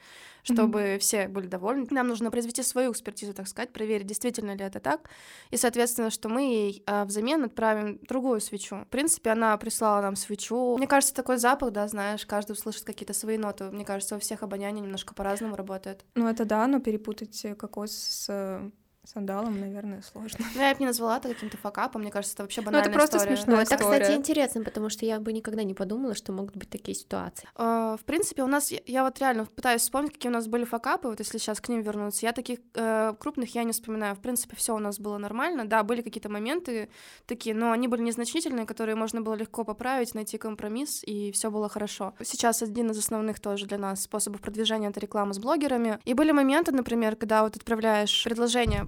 S3: чтобы все были довольны. Нам нужно произвести свою экспертизу, так сказать, проверить, действительно ли это так, и, соответственно, что мы ей а, взамен отправим другую свечу. В принципе, она прислала нам свечу. Мне кажется, такой запах, да, знаешь, каждый услышит какие-то свои ноты. Мне кажется, у всех обоняние немножко по-разному работает.
S4: Ну это да, но перепутать э, кокос с э, сандалом, наверное, сложно.
S3: Ну, я бы не назвала это каким-то факапом, мне кажется, это вообще
S4: это
S3: банальная
S4: просто
S3: история.
S4: смешно.
S2: Ну, это,
S4: история.
S2: кстати, интересно, потому что я бы никогда не подумала, что могут быть такие ситуации.
S3: Э, В принципе, у нас, я- я вот реально пытаюсь вспомнить, какие у нас были факапы, вот если сейчас к ним вернуться. Я таких э, крупных я не вспоминаю. В принципе, все у нас было нормально. Да, были какие-то моменты такие, но они были незначительные, которые можно было легко поправить, найти компромисс, и все было хорошо. Сейчас один из основных тоже для нас способов продвижения — это реклама с блогерами. И были моменты, например, когда вот отправляешь предложение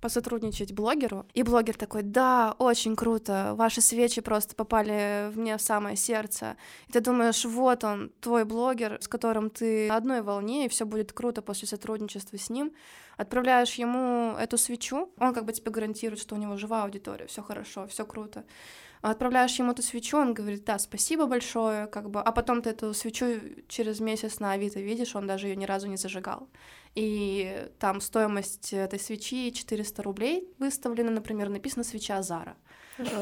S3: посотрудничать блогеру, и блогер такой, да, очень круто, ваши свечи просто попали мне в самое сердце, и ты думаешь, вот он, твой блогер, с которым ты на одной волне, и все будет круто после сотрудничества с ним. Отправляешь ему эту свечу, он как бы тебе гарантирует, что у него живая аудитория, все хорошо, все круто. Отправляешь ему эту свечу, он говорит, да, спасибо большое, как бы, а потом ты эту свечу через месяц на Авито видишь, он даже ее ни разу не зажигал. И там стоимость этой свечи 400 рублей выставлена, например, написано свеча Зара.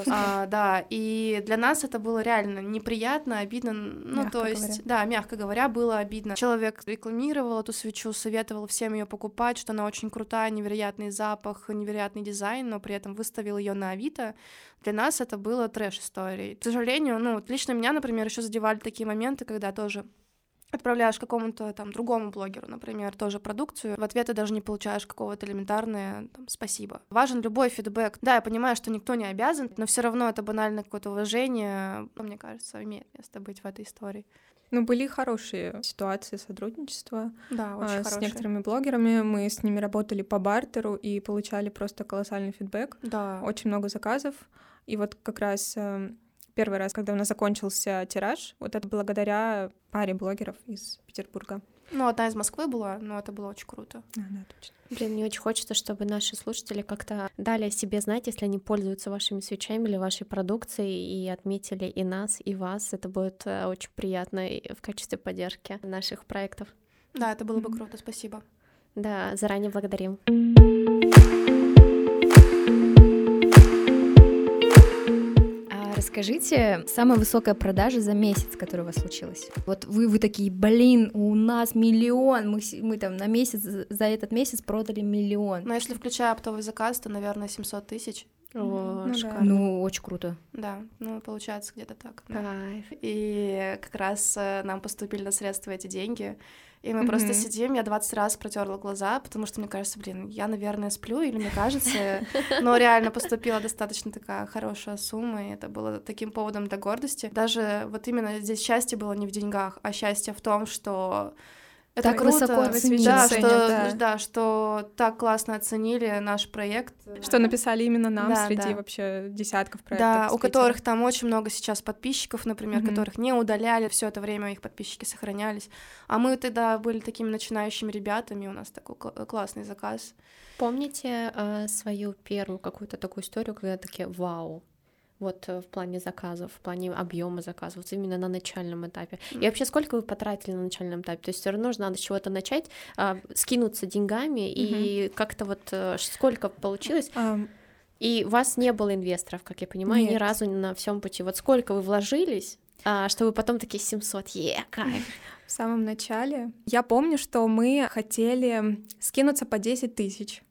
S3: А, да, и для нас это было реально неприятно, обидно. Ну,
S4: Мягко
S3: то есть,
S4: говоря.
S3: да, мягко говоря, было обидно. Человек рекламировал эту свечу, советовал всем ее покупать, что она очень крутая, невероятный запах, невероятный дизайн, но при этом выставил ее на Авито. Для нас это было трэш историей. К сожалению, ну, вот лично меня, например, еще задевали такие моменты, когда тоже отправляешь какому-то там другому блогеру, например, тоже продукцию, в ответ ты даже не получаешь какого-то элементарное там, спасибо. Важен любой фидбэк. Да, я понимаю, что никто не обязан, но все равно это банальное какое-то уважение, мне кажется, имеет место быть в этой истории.
S4: Ну, были хорошие ситуации сотрудничества
S3: да, очень
S4: а,
S3: с
S4: некоторыми блогерами. Мы с ними работали по бартеру и получали просто колоссальный фидбэк.
S3: Да.
S4: Очень много заказов. И вот как раз э, первый раз, когда у нас закончился тираж, вот это благодаря паре блогеров из Петербурга.
S3: Ну, одна из Москвы была, но это было очень круто.
S4: А, да, точно.
S2: Блин, мне очень хочется, чтобы наши слушатели как-то дали о себе знать, если они пользуются вашими свечами или вашей продукцией, и отметили и нас, и вас. Это будет э, очень приятно в качестве поддержки наших проектов.
S3: Да, это было бы круто, спасибо.
S2: Да, заранее благодарим.
S1: Расскажите, самая высокая продажа за месяц, которая у вас случилась. Вот вы, вы такие, блин, у нас миллион, мы, мы там на месяц, за этот месяц продали миллион.
S3: Но если включая оптовый заказ, то, наверное, 700 тысяч.
S2: О,
S1: ну, да. ну, очень круто.
S3: Да, ну, получается где-то так.
S2: Да. Кайф.
S3: И как раз э, нам поступили на средства эти деньги, и мы mm-hmm. просто сидим, я 20 раз протерла глаза, потому что мне кажется, блин, я, наверное, сплю, или мне кажется, но реально поступила достаточно такая хорошая сумма, и это было таким поводом для гордости. Даже вот именно здесь счастье было не в деньгах, а счастье в том, что это
S1: так
S3: круто,
S1: высоко оценили.
S3: Да, что, да. да, что так классно оценили наш проект.
S4: Что написали именно нам да, среди да. вообще десятков проектов.
S3: Да, у которых там очень много сейчас подписчиков, например, mm-hmm. которых не удаляли, все это время их подписчики сохранялись. А мы тогда были такими начинающими ребятами, у нас такой классный заказ.
S2: Помните э, свою первую какую-то такую историю, когда такие «Вау, вот э, в плане заказов, в плане объема заказов, вот именно на начальном этапе. И вообще, сколько вы потратили на начальном этапе? То есть все равно же надо с чего-то начать, а, скинуться деньгами, и как-то вот э, сколько получилось? И у вас не было инвесторов, как я понимаю, Нет. ни разу на всем пути. Вот сколько вы вложились, а, чтобы потом такие 700, е, кайф.
S4: В самом начале я помню, что мы хотели скинуться по 10 тысяч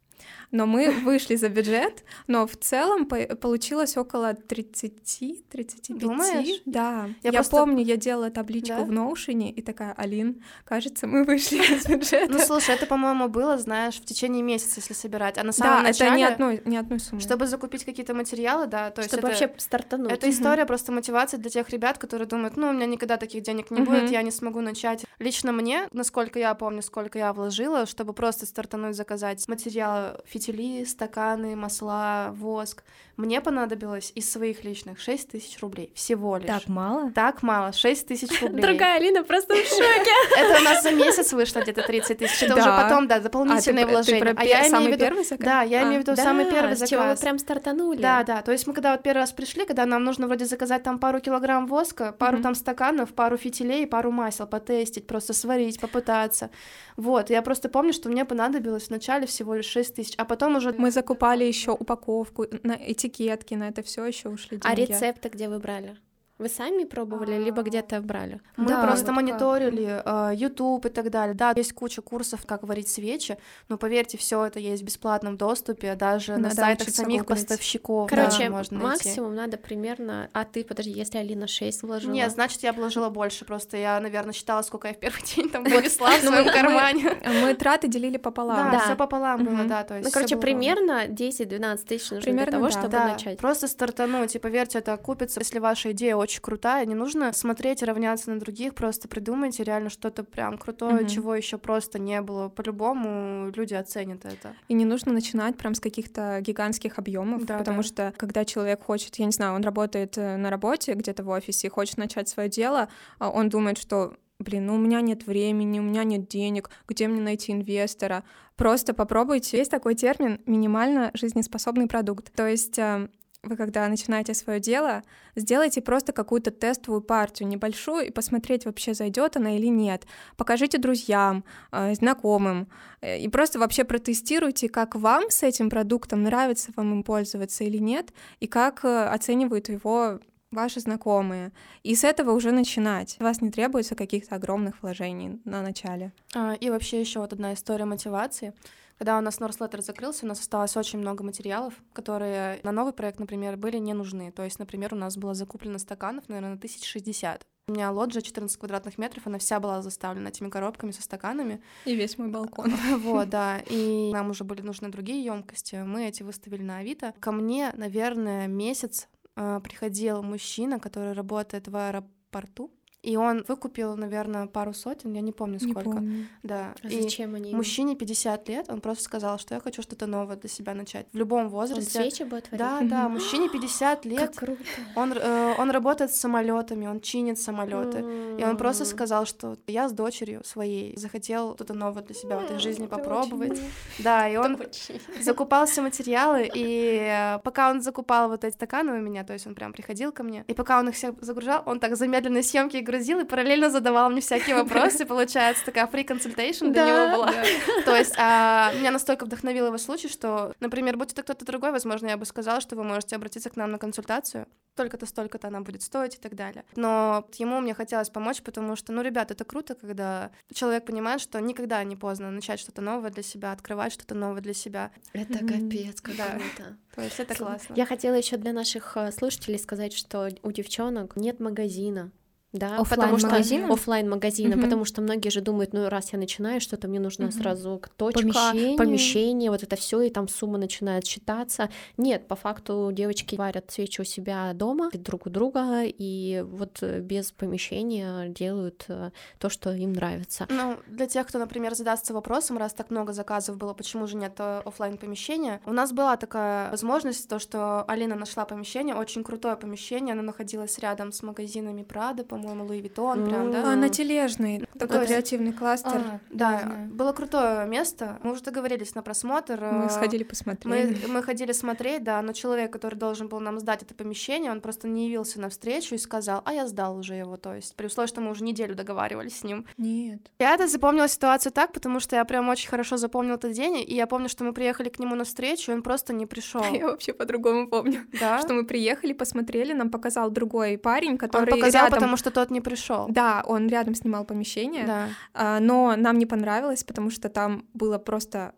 S4: но мы вышли за бюджет, но в целом по- получилось около 30-35.
S3: Думаешь?
S4: Да. Я, я просто... помню, я делала табличку да? в Notion и такая, Алин, кажется, мы вышли из бюджета.
S3: Ну, слушай, это, по-моему, было, знаешь, в течение месяца, если собирать. А на самом да, начале...
S4: это не одной, не одной суммы.
S3: Чтобы закупить какие-то материалы, да, то есть
S2: Чтобы
S3: это...
S2: вообще стартануть.
S3: Это история просто мотивации для тех ребят, которые думают, ну, у меня никогда таких денег не будет, я не смогу начать. Лично мне, насколько я помню, сколько я вложила, чтобы просто стартануть, заказать материалы, фитили, стаканы, масла, воск. Мне понадобилось из своих личных 6 тысяч рублей всего лишь.
S1: Так мало?
S3: Так мало, 6 тысяч рублей.
S2: Другая Алина просто в шоке.
S3: Это у нас за месяц вышло где-то 30 тысяч. Это уже потом, да, дополнительные вложения.
S4: А я имею в виду...
S3: Да, я имею в виду самый первый заказ. чего
S2: вы прям стартанули.
S3: Да, да, то есть мы когда вот первый раз пришли, когда нам нужно вроде заказать там пару килограмм воска, пару там стаканов, пару фитилей, пару масел, потестить, просто сварить, попытаться. Вот, я просто помню, что мне понадобилось вначале всего лишь 6 тысяч, а потом уже...
S4: Мы закупали еще упаковку, на этикетки, на это все еще ушли
S2: а
S4: деньги.
S2: А рецепты где вы брали? Вы сами пробовали, либо а. где-то брали?
S3: Мы да, просто вот мониторили uh, YouTube и так далее. Да, есть куча курсов, как варить свечи, но поверьте, все это есть в бесплатном доступе, даже надо на сайтах самих гуглить. поставщиков.
S2: Короче,
S3: да, можно
S2: максимум найти. надо примерно. А ты, подожди, если Алина 6 вложила?
S3: Нет, значит, я вложила больше. Просто я, наверное, считала, сколько я в первый день там вынесла в своем кармане.
S4: Мы траты делили пополам.
S3: Да, все пополам было, да. То есть
S2: ну, короче, примерно 10-12 тысяч нужно для того, чтобы начать.
S3: Просто стартануть, и поверьте, это окупится, если ваша идея очень крутая, не нужно смотреть и равняться на других, просто придумайте реально что-то прям крутое, угу. чего еще просто не было. По-любому люди оценят это.
S4: И не нужно начинать прям с каких-то гигантских объемов, да, потому да. что когда человек хочет, я не знаю, он работает э, на работе где-то в офисе и хочет начать свое дело, а он думает, что блин, ну у меня нет времени, у меня нет денег, где мне найти инвестора? Просто попробуйте. Есть такой термин минимально жизнеспособный продукт. То есть э, вы когда начинаете свое дело, сделайте просто какую-то тестовую партию небольшую и посмотреть, вообще зайдет она или нет. Покажите друзьям, э, знакомым э, и просто вообще протестируйте, как вам с этим продуктом нравится вам им пользоваться или нет, и как э, оценивают его ваши знакомые. И с этого уже начинать. У вас не требуется каких-то огромных вложений на начале.
S3: А, и вообще еще вот одна история мотивации. Когда у нас Northletter закрылся, у нас осталось очень много материалов, которые на новый проект, например, были не нужны. То есть, например, у нас было закуплено стаканов, наверное, на 1060. У меня лоджия 14 квадратных метров, она вся была заставлена этими коробками со стаканами.
S4: И весь мой балкон.
S3: Вот, да. И нам уже были нужны другие емкости. Мы эти выставили на Авито. Ко мне, наверное, месяц э, приходил мужчина, который работает в аэропорту. И он выкупил, наверное, пару сотен, я не помню
S4: Не
S3: сколько.
S4: помню.
S3: Да.
S2: А
S3: И
S2: зачем они? ему?
S3: мужчине 50 лет, он просто сказал, что я хочу что-то новое для себя начать. В любом
S2: Он
S3: возрасте.
S2: свечи будет варить?
S3: Да, да, мужчине 50
S2: Как
S3: лет.
S2: круто.
S3: Он, э, он работает с самолетами, он чинит самолеты. И он просто сказал, что я с дочерью своей захотел что-то новое для себя в этой жизни попробовать. Да, и он
S2: Очень.
S3: закупал все материалы, и э, пока он закупал вот эти стаканы у меня, то есть он прям приходил ко мне, и пока он их всех загружал, он так замедленной съемки их грузил и параллельно задавал мне всякие вопросы, получается, такая free consultation для него была. То есть а, меня настолько вдохновил его случай, что, например, будь это кто-то другой, возможно, я бы сказала, что вы можете обратиться к нам на консультацию, столько-то, столько-то она будет стоить и так далее. Но ему мне хотелось помочь, потому что, ну, ребят, это круто, когда человек понимает, что никогда не поздно начать что-то новое для себя, открывать что-то новое для себя.
S2: Это капец, как
S3: Да.
S2: круто.
S3: То есть это классно.
S2: Я хотела еще для наших э, слушателей сказать, что у девчонок нет магазина. Да,
S1: Оффлайн-магазина?
S2: офлайн магазина,
S1: Мгм.
S2: потому что многие же думают, ну раз я начинаю что-то, мне нужно
S4: Мгм.
S2: сразу к- точка,
S1: Помещение.
S2: помещение, вот это все, и там сумма начинает считаться. Нет, по факту девочки варят свечи у себя дома друг у друга, и вот э, без помещения делают э, то, что им нравится.
S3: Ну, для тех, кто, например, задастся вопросом, раз так много заказов было, почему же нет офлайн помещения, у нас была такая возможность, то, что Алина нашла помещение, очень крутое помещение, оно находилось рядом с магазинами Прада, по-моему, Луи Виттон, прям, да?
S4: А, на Тележный, такой креативный кластер.
S1: А,
S3: Да,
S1: знаю.
S3: было крутое место. Мы уже договорились на просмотр.
S4: Мы
S3: э,
S4: сходили
S3: Мы,
S4: посмотрели.
S3: мы ходили смотреть, да, но человек, который должен был нам сдать это помещение, он просто не явился навстречу и сказал, а я сдал уже его, то есть при условии, что мы уже неделю договаривались с ним.
S4: Нет.
S3: Я это запомнила ситуацию так, потому что я прям очень хорошо запомнила этот день, и я помню, что мы приехали к нему навстречу, и он просто не пришел.
S4: Я вообще по-другому помню.
S3: Да?
S4: Что мы приехали, посмотрели, нам показал другой парень,
S3: Он
S4: который
S3: показал,
S4: рядом...
S3: потому что тот не пришел.
S4: Да, он рядом снимал помещение,
S3: Да.
S4: а, но нам не понравилось, потому что там было просто...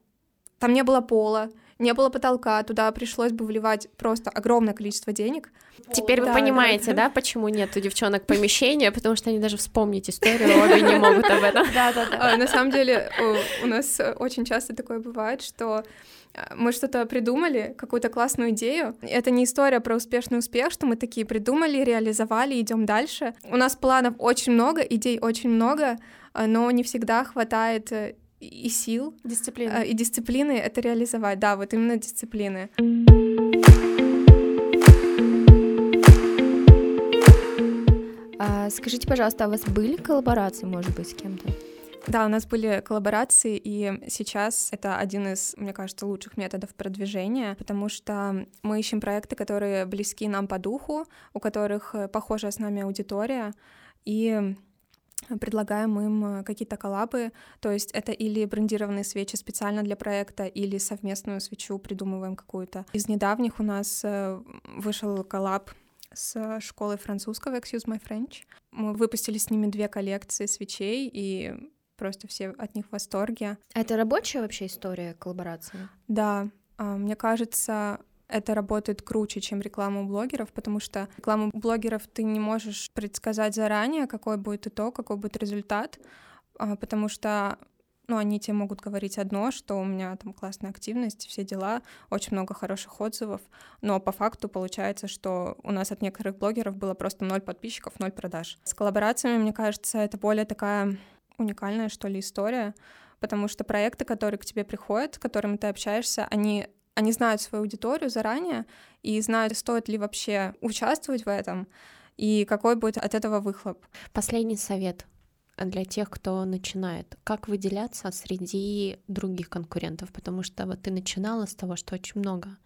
S4: Там не было пола, не было потолка, туда пришлось бы вливать просто огромное количество денег.
S2: Теперь вы
S4: Да,
S2: понимаете, да, почему нет у девчонок помещения, потому что они даже вспомнить историю обе не могут об этом.
S3: Да, да, да.
S4: А, На самом деле у- нас э, очень часто такое бывает, что мы что-то придумали, какую-то классную идею. Это не история про успешный успех, что мы такие придумали, реализовали, идем дальше. У нас планов очень много, идей очень много, э, но не всегда хватает э, и сил,
S3: Дисциплина.
S4: э, и дисциплины это реализовать. Да, вот именно дисциплины.
S1: А, скажите, пожалуйста, а у вас были коллаборации, может быть, с кем-то?
S4: Да, у нас были коллаборации, и сейчас это один из, мне кажется, лучших методов продвижения, потому что мы ищем проекты, которые близки нам по духу, у которых э, похожая с нами аудитория, и предлагаем им какие-то коллабы, то есть это или брендированные свечи специально для проекта, или совместную свечу придумываем какую-то. Из недавних у нас э, вышел коллаб с школой французского Excuse My French. Мы выпустили с ними две коллекции свечей, и просто все от них в восторге.
S1: А это рабочая вообще история коллаборации?
S4: Да, а, мне кажется, это работает круче, чем реклама у блогеров, потому что рекламу блогеров ты не можешь предсказать заранее, какой будет итог, какой будет результат, а, потому что ну, они тебе могут говорить одно, что у меня там классная активность, все дела, очень много хороших отзывов, но по факту получается, что у нас от некоторых блогеров было просто ноль подписчиков, ноль продаж. С коллаборациями, мне кажется, это более такая уникальная, что ли, история, потому что проекты, которые к тебе приходят, с которыми ты общаешься, они они знают свою аудиторию заранее и знают, стоит ли вообще участвовать в этом и какой будет от этого выхлоп.
S2: Последний совет для тех, кто начинает. Как выделяться среди других конкурентов? Потому что вот ты начинала с того, что очень много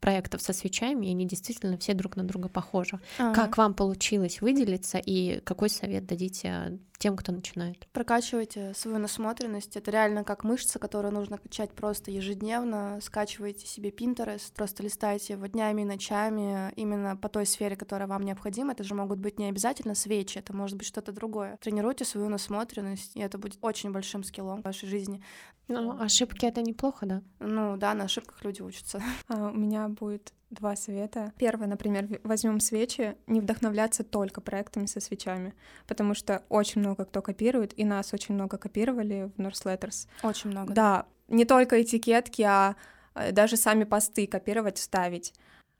S2: проектов со свечами, и они действительно все друг на друга похожи.
S3: Ага.
S2: Как вам получилось выделиться, и какой совет дадите тем, кто начинает?
S3: Прокачивайте свою насмотренность. Это реально как мышца, которую нужно качать просто ежедневно. Скачивайте себе Pinterest, просто листайте его днями и ночами именно по той сфере, которая вам необходима. Это же могут быть не обязательно свечи, это может быть что-то другое. Тренируйте свою насмотренность, и это будет очень большим скиллом в вашей жизни.
S2: Ну, ошибки это неплохо, да?
S3: Ну да, на ошибках люди учатся.
S4: А, у меня будет два совета. Первое, например, возьмем свечи, не вдохновляться только проектами со свечами, потому что очень много кто копирует, и нас очень много копировали в North Letters.
S3: Очень много.
S4: Да, не только этикетки, а э, даже сами посты копировать, вставить.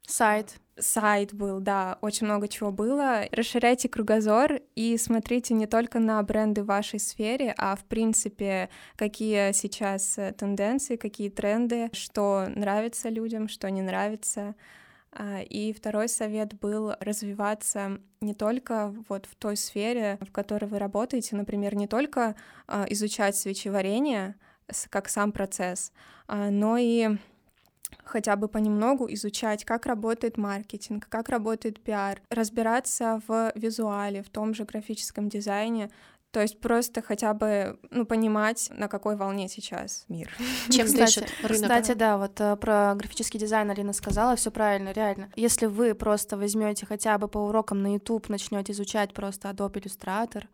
S3: Сайт.
S4: Сайт был, да, очень много чего было. Расширяйте кругозор и смотрите не только на бренды в вашей сфере, а в принципе, какие сейчас э, тенденции, какие тренды, что нравится людям, что не нравится. А, и второй совет был развиваться не только вот в той сфере, в которой вы работаете, например, не только а, изучать свечеварение как сам процесс, а, но и хотя бы понемногу изучать, как работает маркетинг, как работает пиар, разбираться в визуале, в том же графическом дизайне, то есть просто хотя бы ну, понимать, на какой волне сейчас мир.
S2: Чем кстати, дышит рынок.
S3: Кстати, да, вот э, про графический дизайн Алина сказала, все правильно, реально. Если вы просто возьмете хотя бы по урокам на YouTube, начнете изучать просто Adobe Illustrator,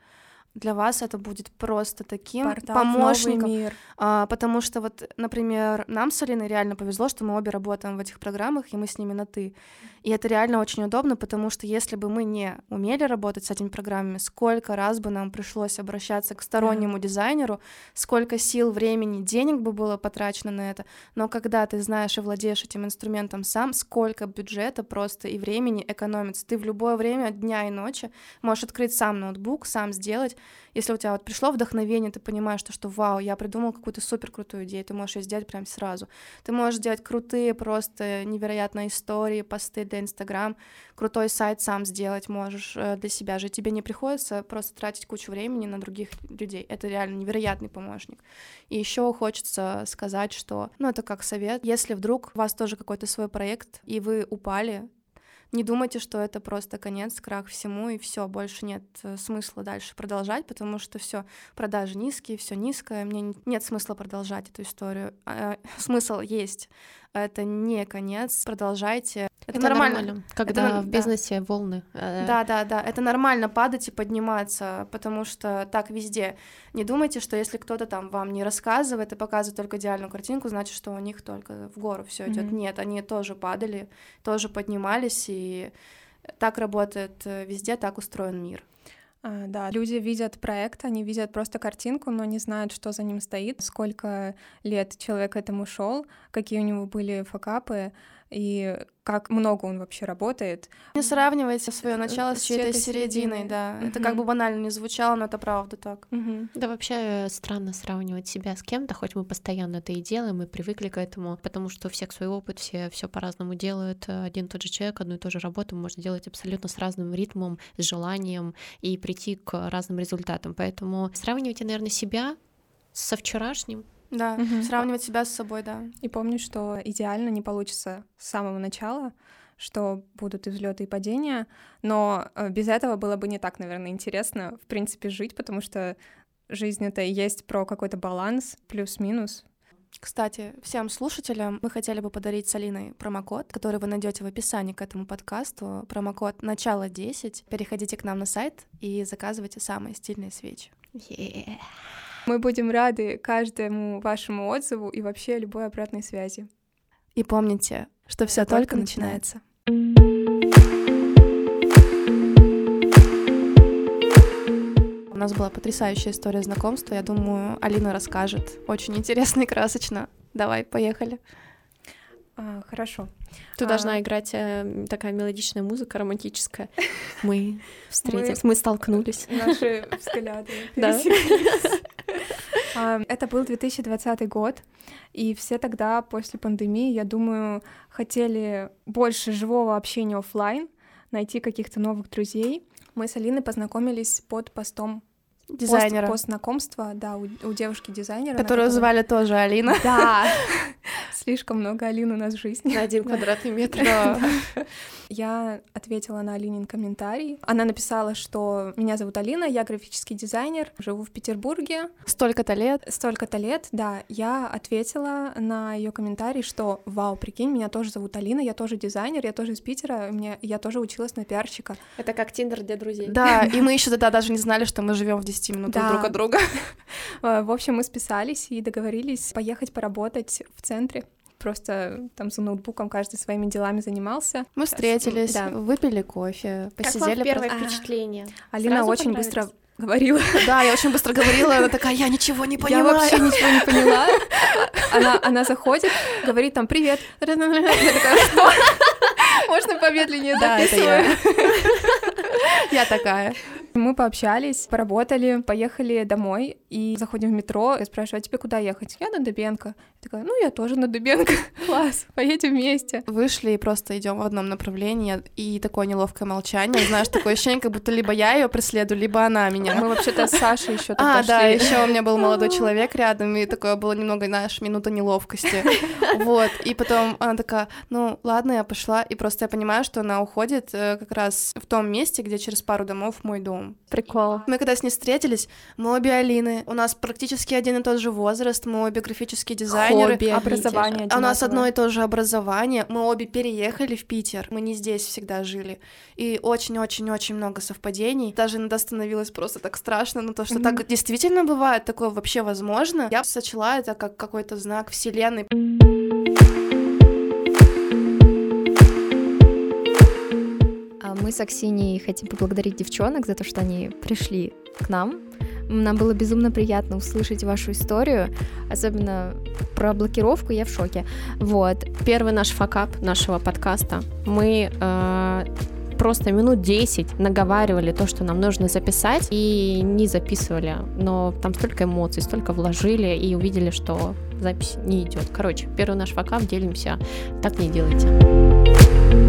S3: для вас это будет просто таким Портал помощником.
S4: мир.
S3: А, потому что вот, например, нам с Алиной реально повезло, что мы обе работаем в этих программах, и мы с ними на «ты». И это реально очень удобно, потому что если бы мы не умели работать с этими программами, сколько раз бы нам пришлось обращаться к стороннему yeah. дизайнеру, сколько сил, времени, денег бы было потрачено на это. Но когда ты знаешь и владеешь этим инструментом сам, сколько бюджета просто и времени экономится. Ты в любое время дня и ночи можешь открыть сам ноутбук, сам сделать. Если у тебя вот пришло вдохновение, ты понимаешь, что, что вау, я придумал какую-то супер крутую идею, ты можешь ее сделать прямо сразу. Ты можешь делать крутые, просто невероятные истории, посты для Инстаграм, крутой сайт сам сделать можешь э, для себя же. Тебе не приходится просто тратить кучу времени на других людей. Это реально невероятный помощник. И еще хочется сказать, что, ну, это как совет, если вдруг у вас тоже какой-то свой проект, и вы упали, не думайте, что это просто конец, крах всему, и все, больше нет э, смысла дальше продолжать, потому что все, продажи низкие, все низкое, мне нет смысла продолжать эту историю. А, смысл есть. Это не конец, продолжайте.
S2: Это, это нормально. нормально. Когда это, в бизнесе да. волны.
S3: Э, да, да, да. Это нормально падать и подниматься, потому что так везде. Не думайте, что если кто-то там вам не рассказывает и показывает только идеальную картинку, значит, что у них только в гору все идет. Mm-hmm. Нет, они тоже падали, тоже поднимались, и так работает э, везде, так устроен мир.
S4: А, да, люди видят проект, они видят просто картинку, но не знают, что за ним стоит, сколько лет человек этому шел, какие у него были факапы и как много он вообще работает.
S3: Не сравнивайте свое э, начало с, с чьей-то серединой, да. Mm-hmm. Это как бы банально не звучало, но это правда так.
S2: Mm-hmm. Да вообще странно сравнивать себя с кем-то, хоть мы постоянно это и делаем, мы привыкли к этому, потому что у всех свой опыт, все все по-разному делают. Один тот же человек, одну и ту же работу может делать абсолютно с разным ритмом, с желанием и прийти к разным результатам. Поэтому сравнивайте, наверное, себя со вчерашним,
S3: да, угу. сравнивать себя с собой, да.
S4: И помню, что идеально не получится с самого начала, что будут и взлеты, и падения, но э, без этого было бы не так, наверное, интересно, в принципе, жить, потому что жизнь это и есть про какой-то баланс, плюс-минус.
S3: Кстати, всем слушателям мы хотели бы подарить с Алиной промокод, который вы найдете в описании к этому подкасту. Промокод начало 10. Переходите к нам на сайт и заказывайте самые стильные свечи.
S2: Yeah.
S4: Мы будем рады каждому вашему отзыву и вообще любой обратной связи.
S3: И помните, что все только, только начинается. У нас была потрясающая история знакомства. Я думаю, Алина расскажет. Очень интересно и красочно. Давай, поехали.
S4: А, хорошо.
S2: Тут а... должна играть э, такая мелодичная музыка, романтическая. Мы встретились, мы, мы столкнулись.
S4: Наши взгляды.
S2: Да.
S4: Это был 2020 год, и все тогда, после пандемии, я думаю, хотели больше живого общения офлайн, найти каких-то новых друзей. Мы с Алиной познакомились под постом
S3: дизайнера.
S4: Пост, пост знакомства, да, у, у девушки-дизайнера.
S3: Которую которой... звали тоже Алина.
S4: Да, слишком много Алин у нас в жизни.
S2: На один квадратный метр.
S4: Да. Я ответила на Алинин комментарий. Она написала, что меня зовут Алина, я графический дизайнер, живу в Петербурге.
S3: Столько-то лет.
S4: Столько-то лет, да. Я ответила на ее комментарий, что вау, прикинь, меня тоже зовут Алина, я тоже дизайнер, я тоже из Питера, мне, я тоже училась на пиарщика.
S2: Это как Тиндер для друзей.
S3: Да, и мы еще тогда даже не знали, что мы живем в 10 минутах да. друг от друга.
S4: В общем, мы списались и договорились поехать поработать в центре просто там за ноутбуком каждый своими делами занимался.
S3: Мы встретились,
S4: да.
S3: выпили кофе,
S2: Как
S3: посидели.
S2: вам первое
S3: просто-
S2: впечатление?
S4: Алина
S2: Сразу
S4: очень быстро говорила.
S3: Да, я очень быстро говорила, она такая, я ничего не
S4: Я
S3: понимаю.
S4: вообще ничего не поняла. Она, она заходит, говорит там «Привет». Я такая, «Что? Можно помедленнее
S3: Да, это я.
S4: записываю?»
S3: Я такая.
S4: Мы пообщались, поработали, поехали домой и заходим в метро. Я спрашиваю, а тебе куда ехать? Я на Дыбенко. Я такая, ну я тоже на Дыбенко. Класс, поедем вместе.
S3: Вышли и просто идем в одном направлении, и такое неловкое молчание. Знаешь, такое ощущение, как будто либо я ее преследую, либо она меня.
S4: Мы вообще-то с Сашей еще
S3: А, да, еще у меня был молодой человек рядом, и такое было немного, знаешь, минута неловкости. Вот, и потом она такая, ну, ладно, я пошла, и просто я понимаю, что она уходит э, как раз в том месте, где через пару домов мой дом.
S2: Прикол.
S3: Мы когда с ней встретились, мы обе Алины, у нас практически один и тот же возраст, мы обе графические дизайнеры.
S2: Хобби.
S4: Образование
S3: А у нас одно и то же образование, мы обе переехали в Питер, мы не здесь всегда жили, и очень-очень-очень много совпадений. Даже иногда становилось просто так страшно, но то, что так действительно бывает, такое вообще возможно. Я сочла это как какой-то знак вселенной.
S1: Мы с Аксиней хотим поблагодарить девчонок за то, что они пришли к нам. Нам было безумно приятно услышать вашу историю, особенно про блокировку, я в шоке. Вот.
S2: Первый наш факап нашего подкаста. Мы э, просто минут 10 наговаривали то, что нам нужно записать, и не записывали. Но там столько эмоций, столько вложили, и увидели, что запись не идет. Короче, первый наш факап, делимся. Так не делайте.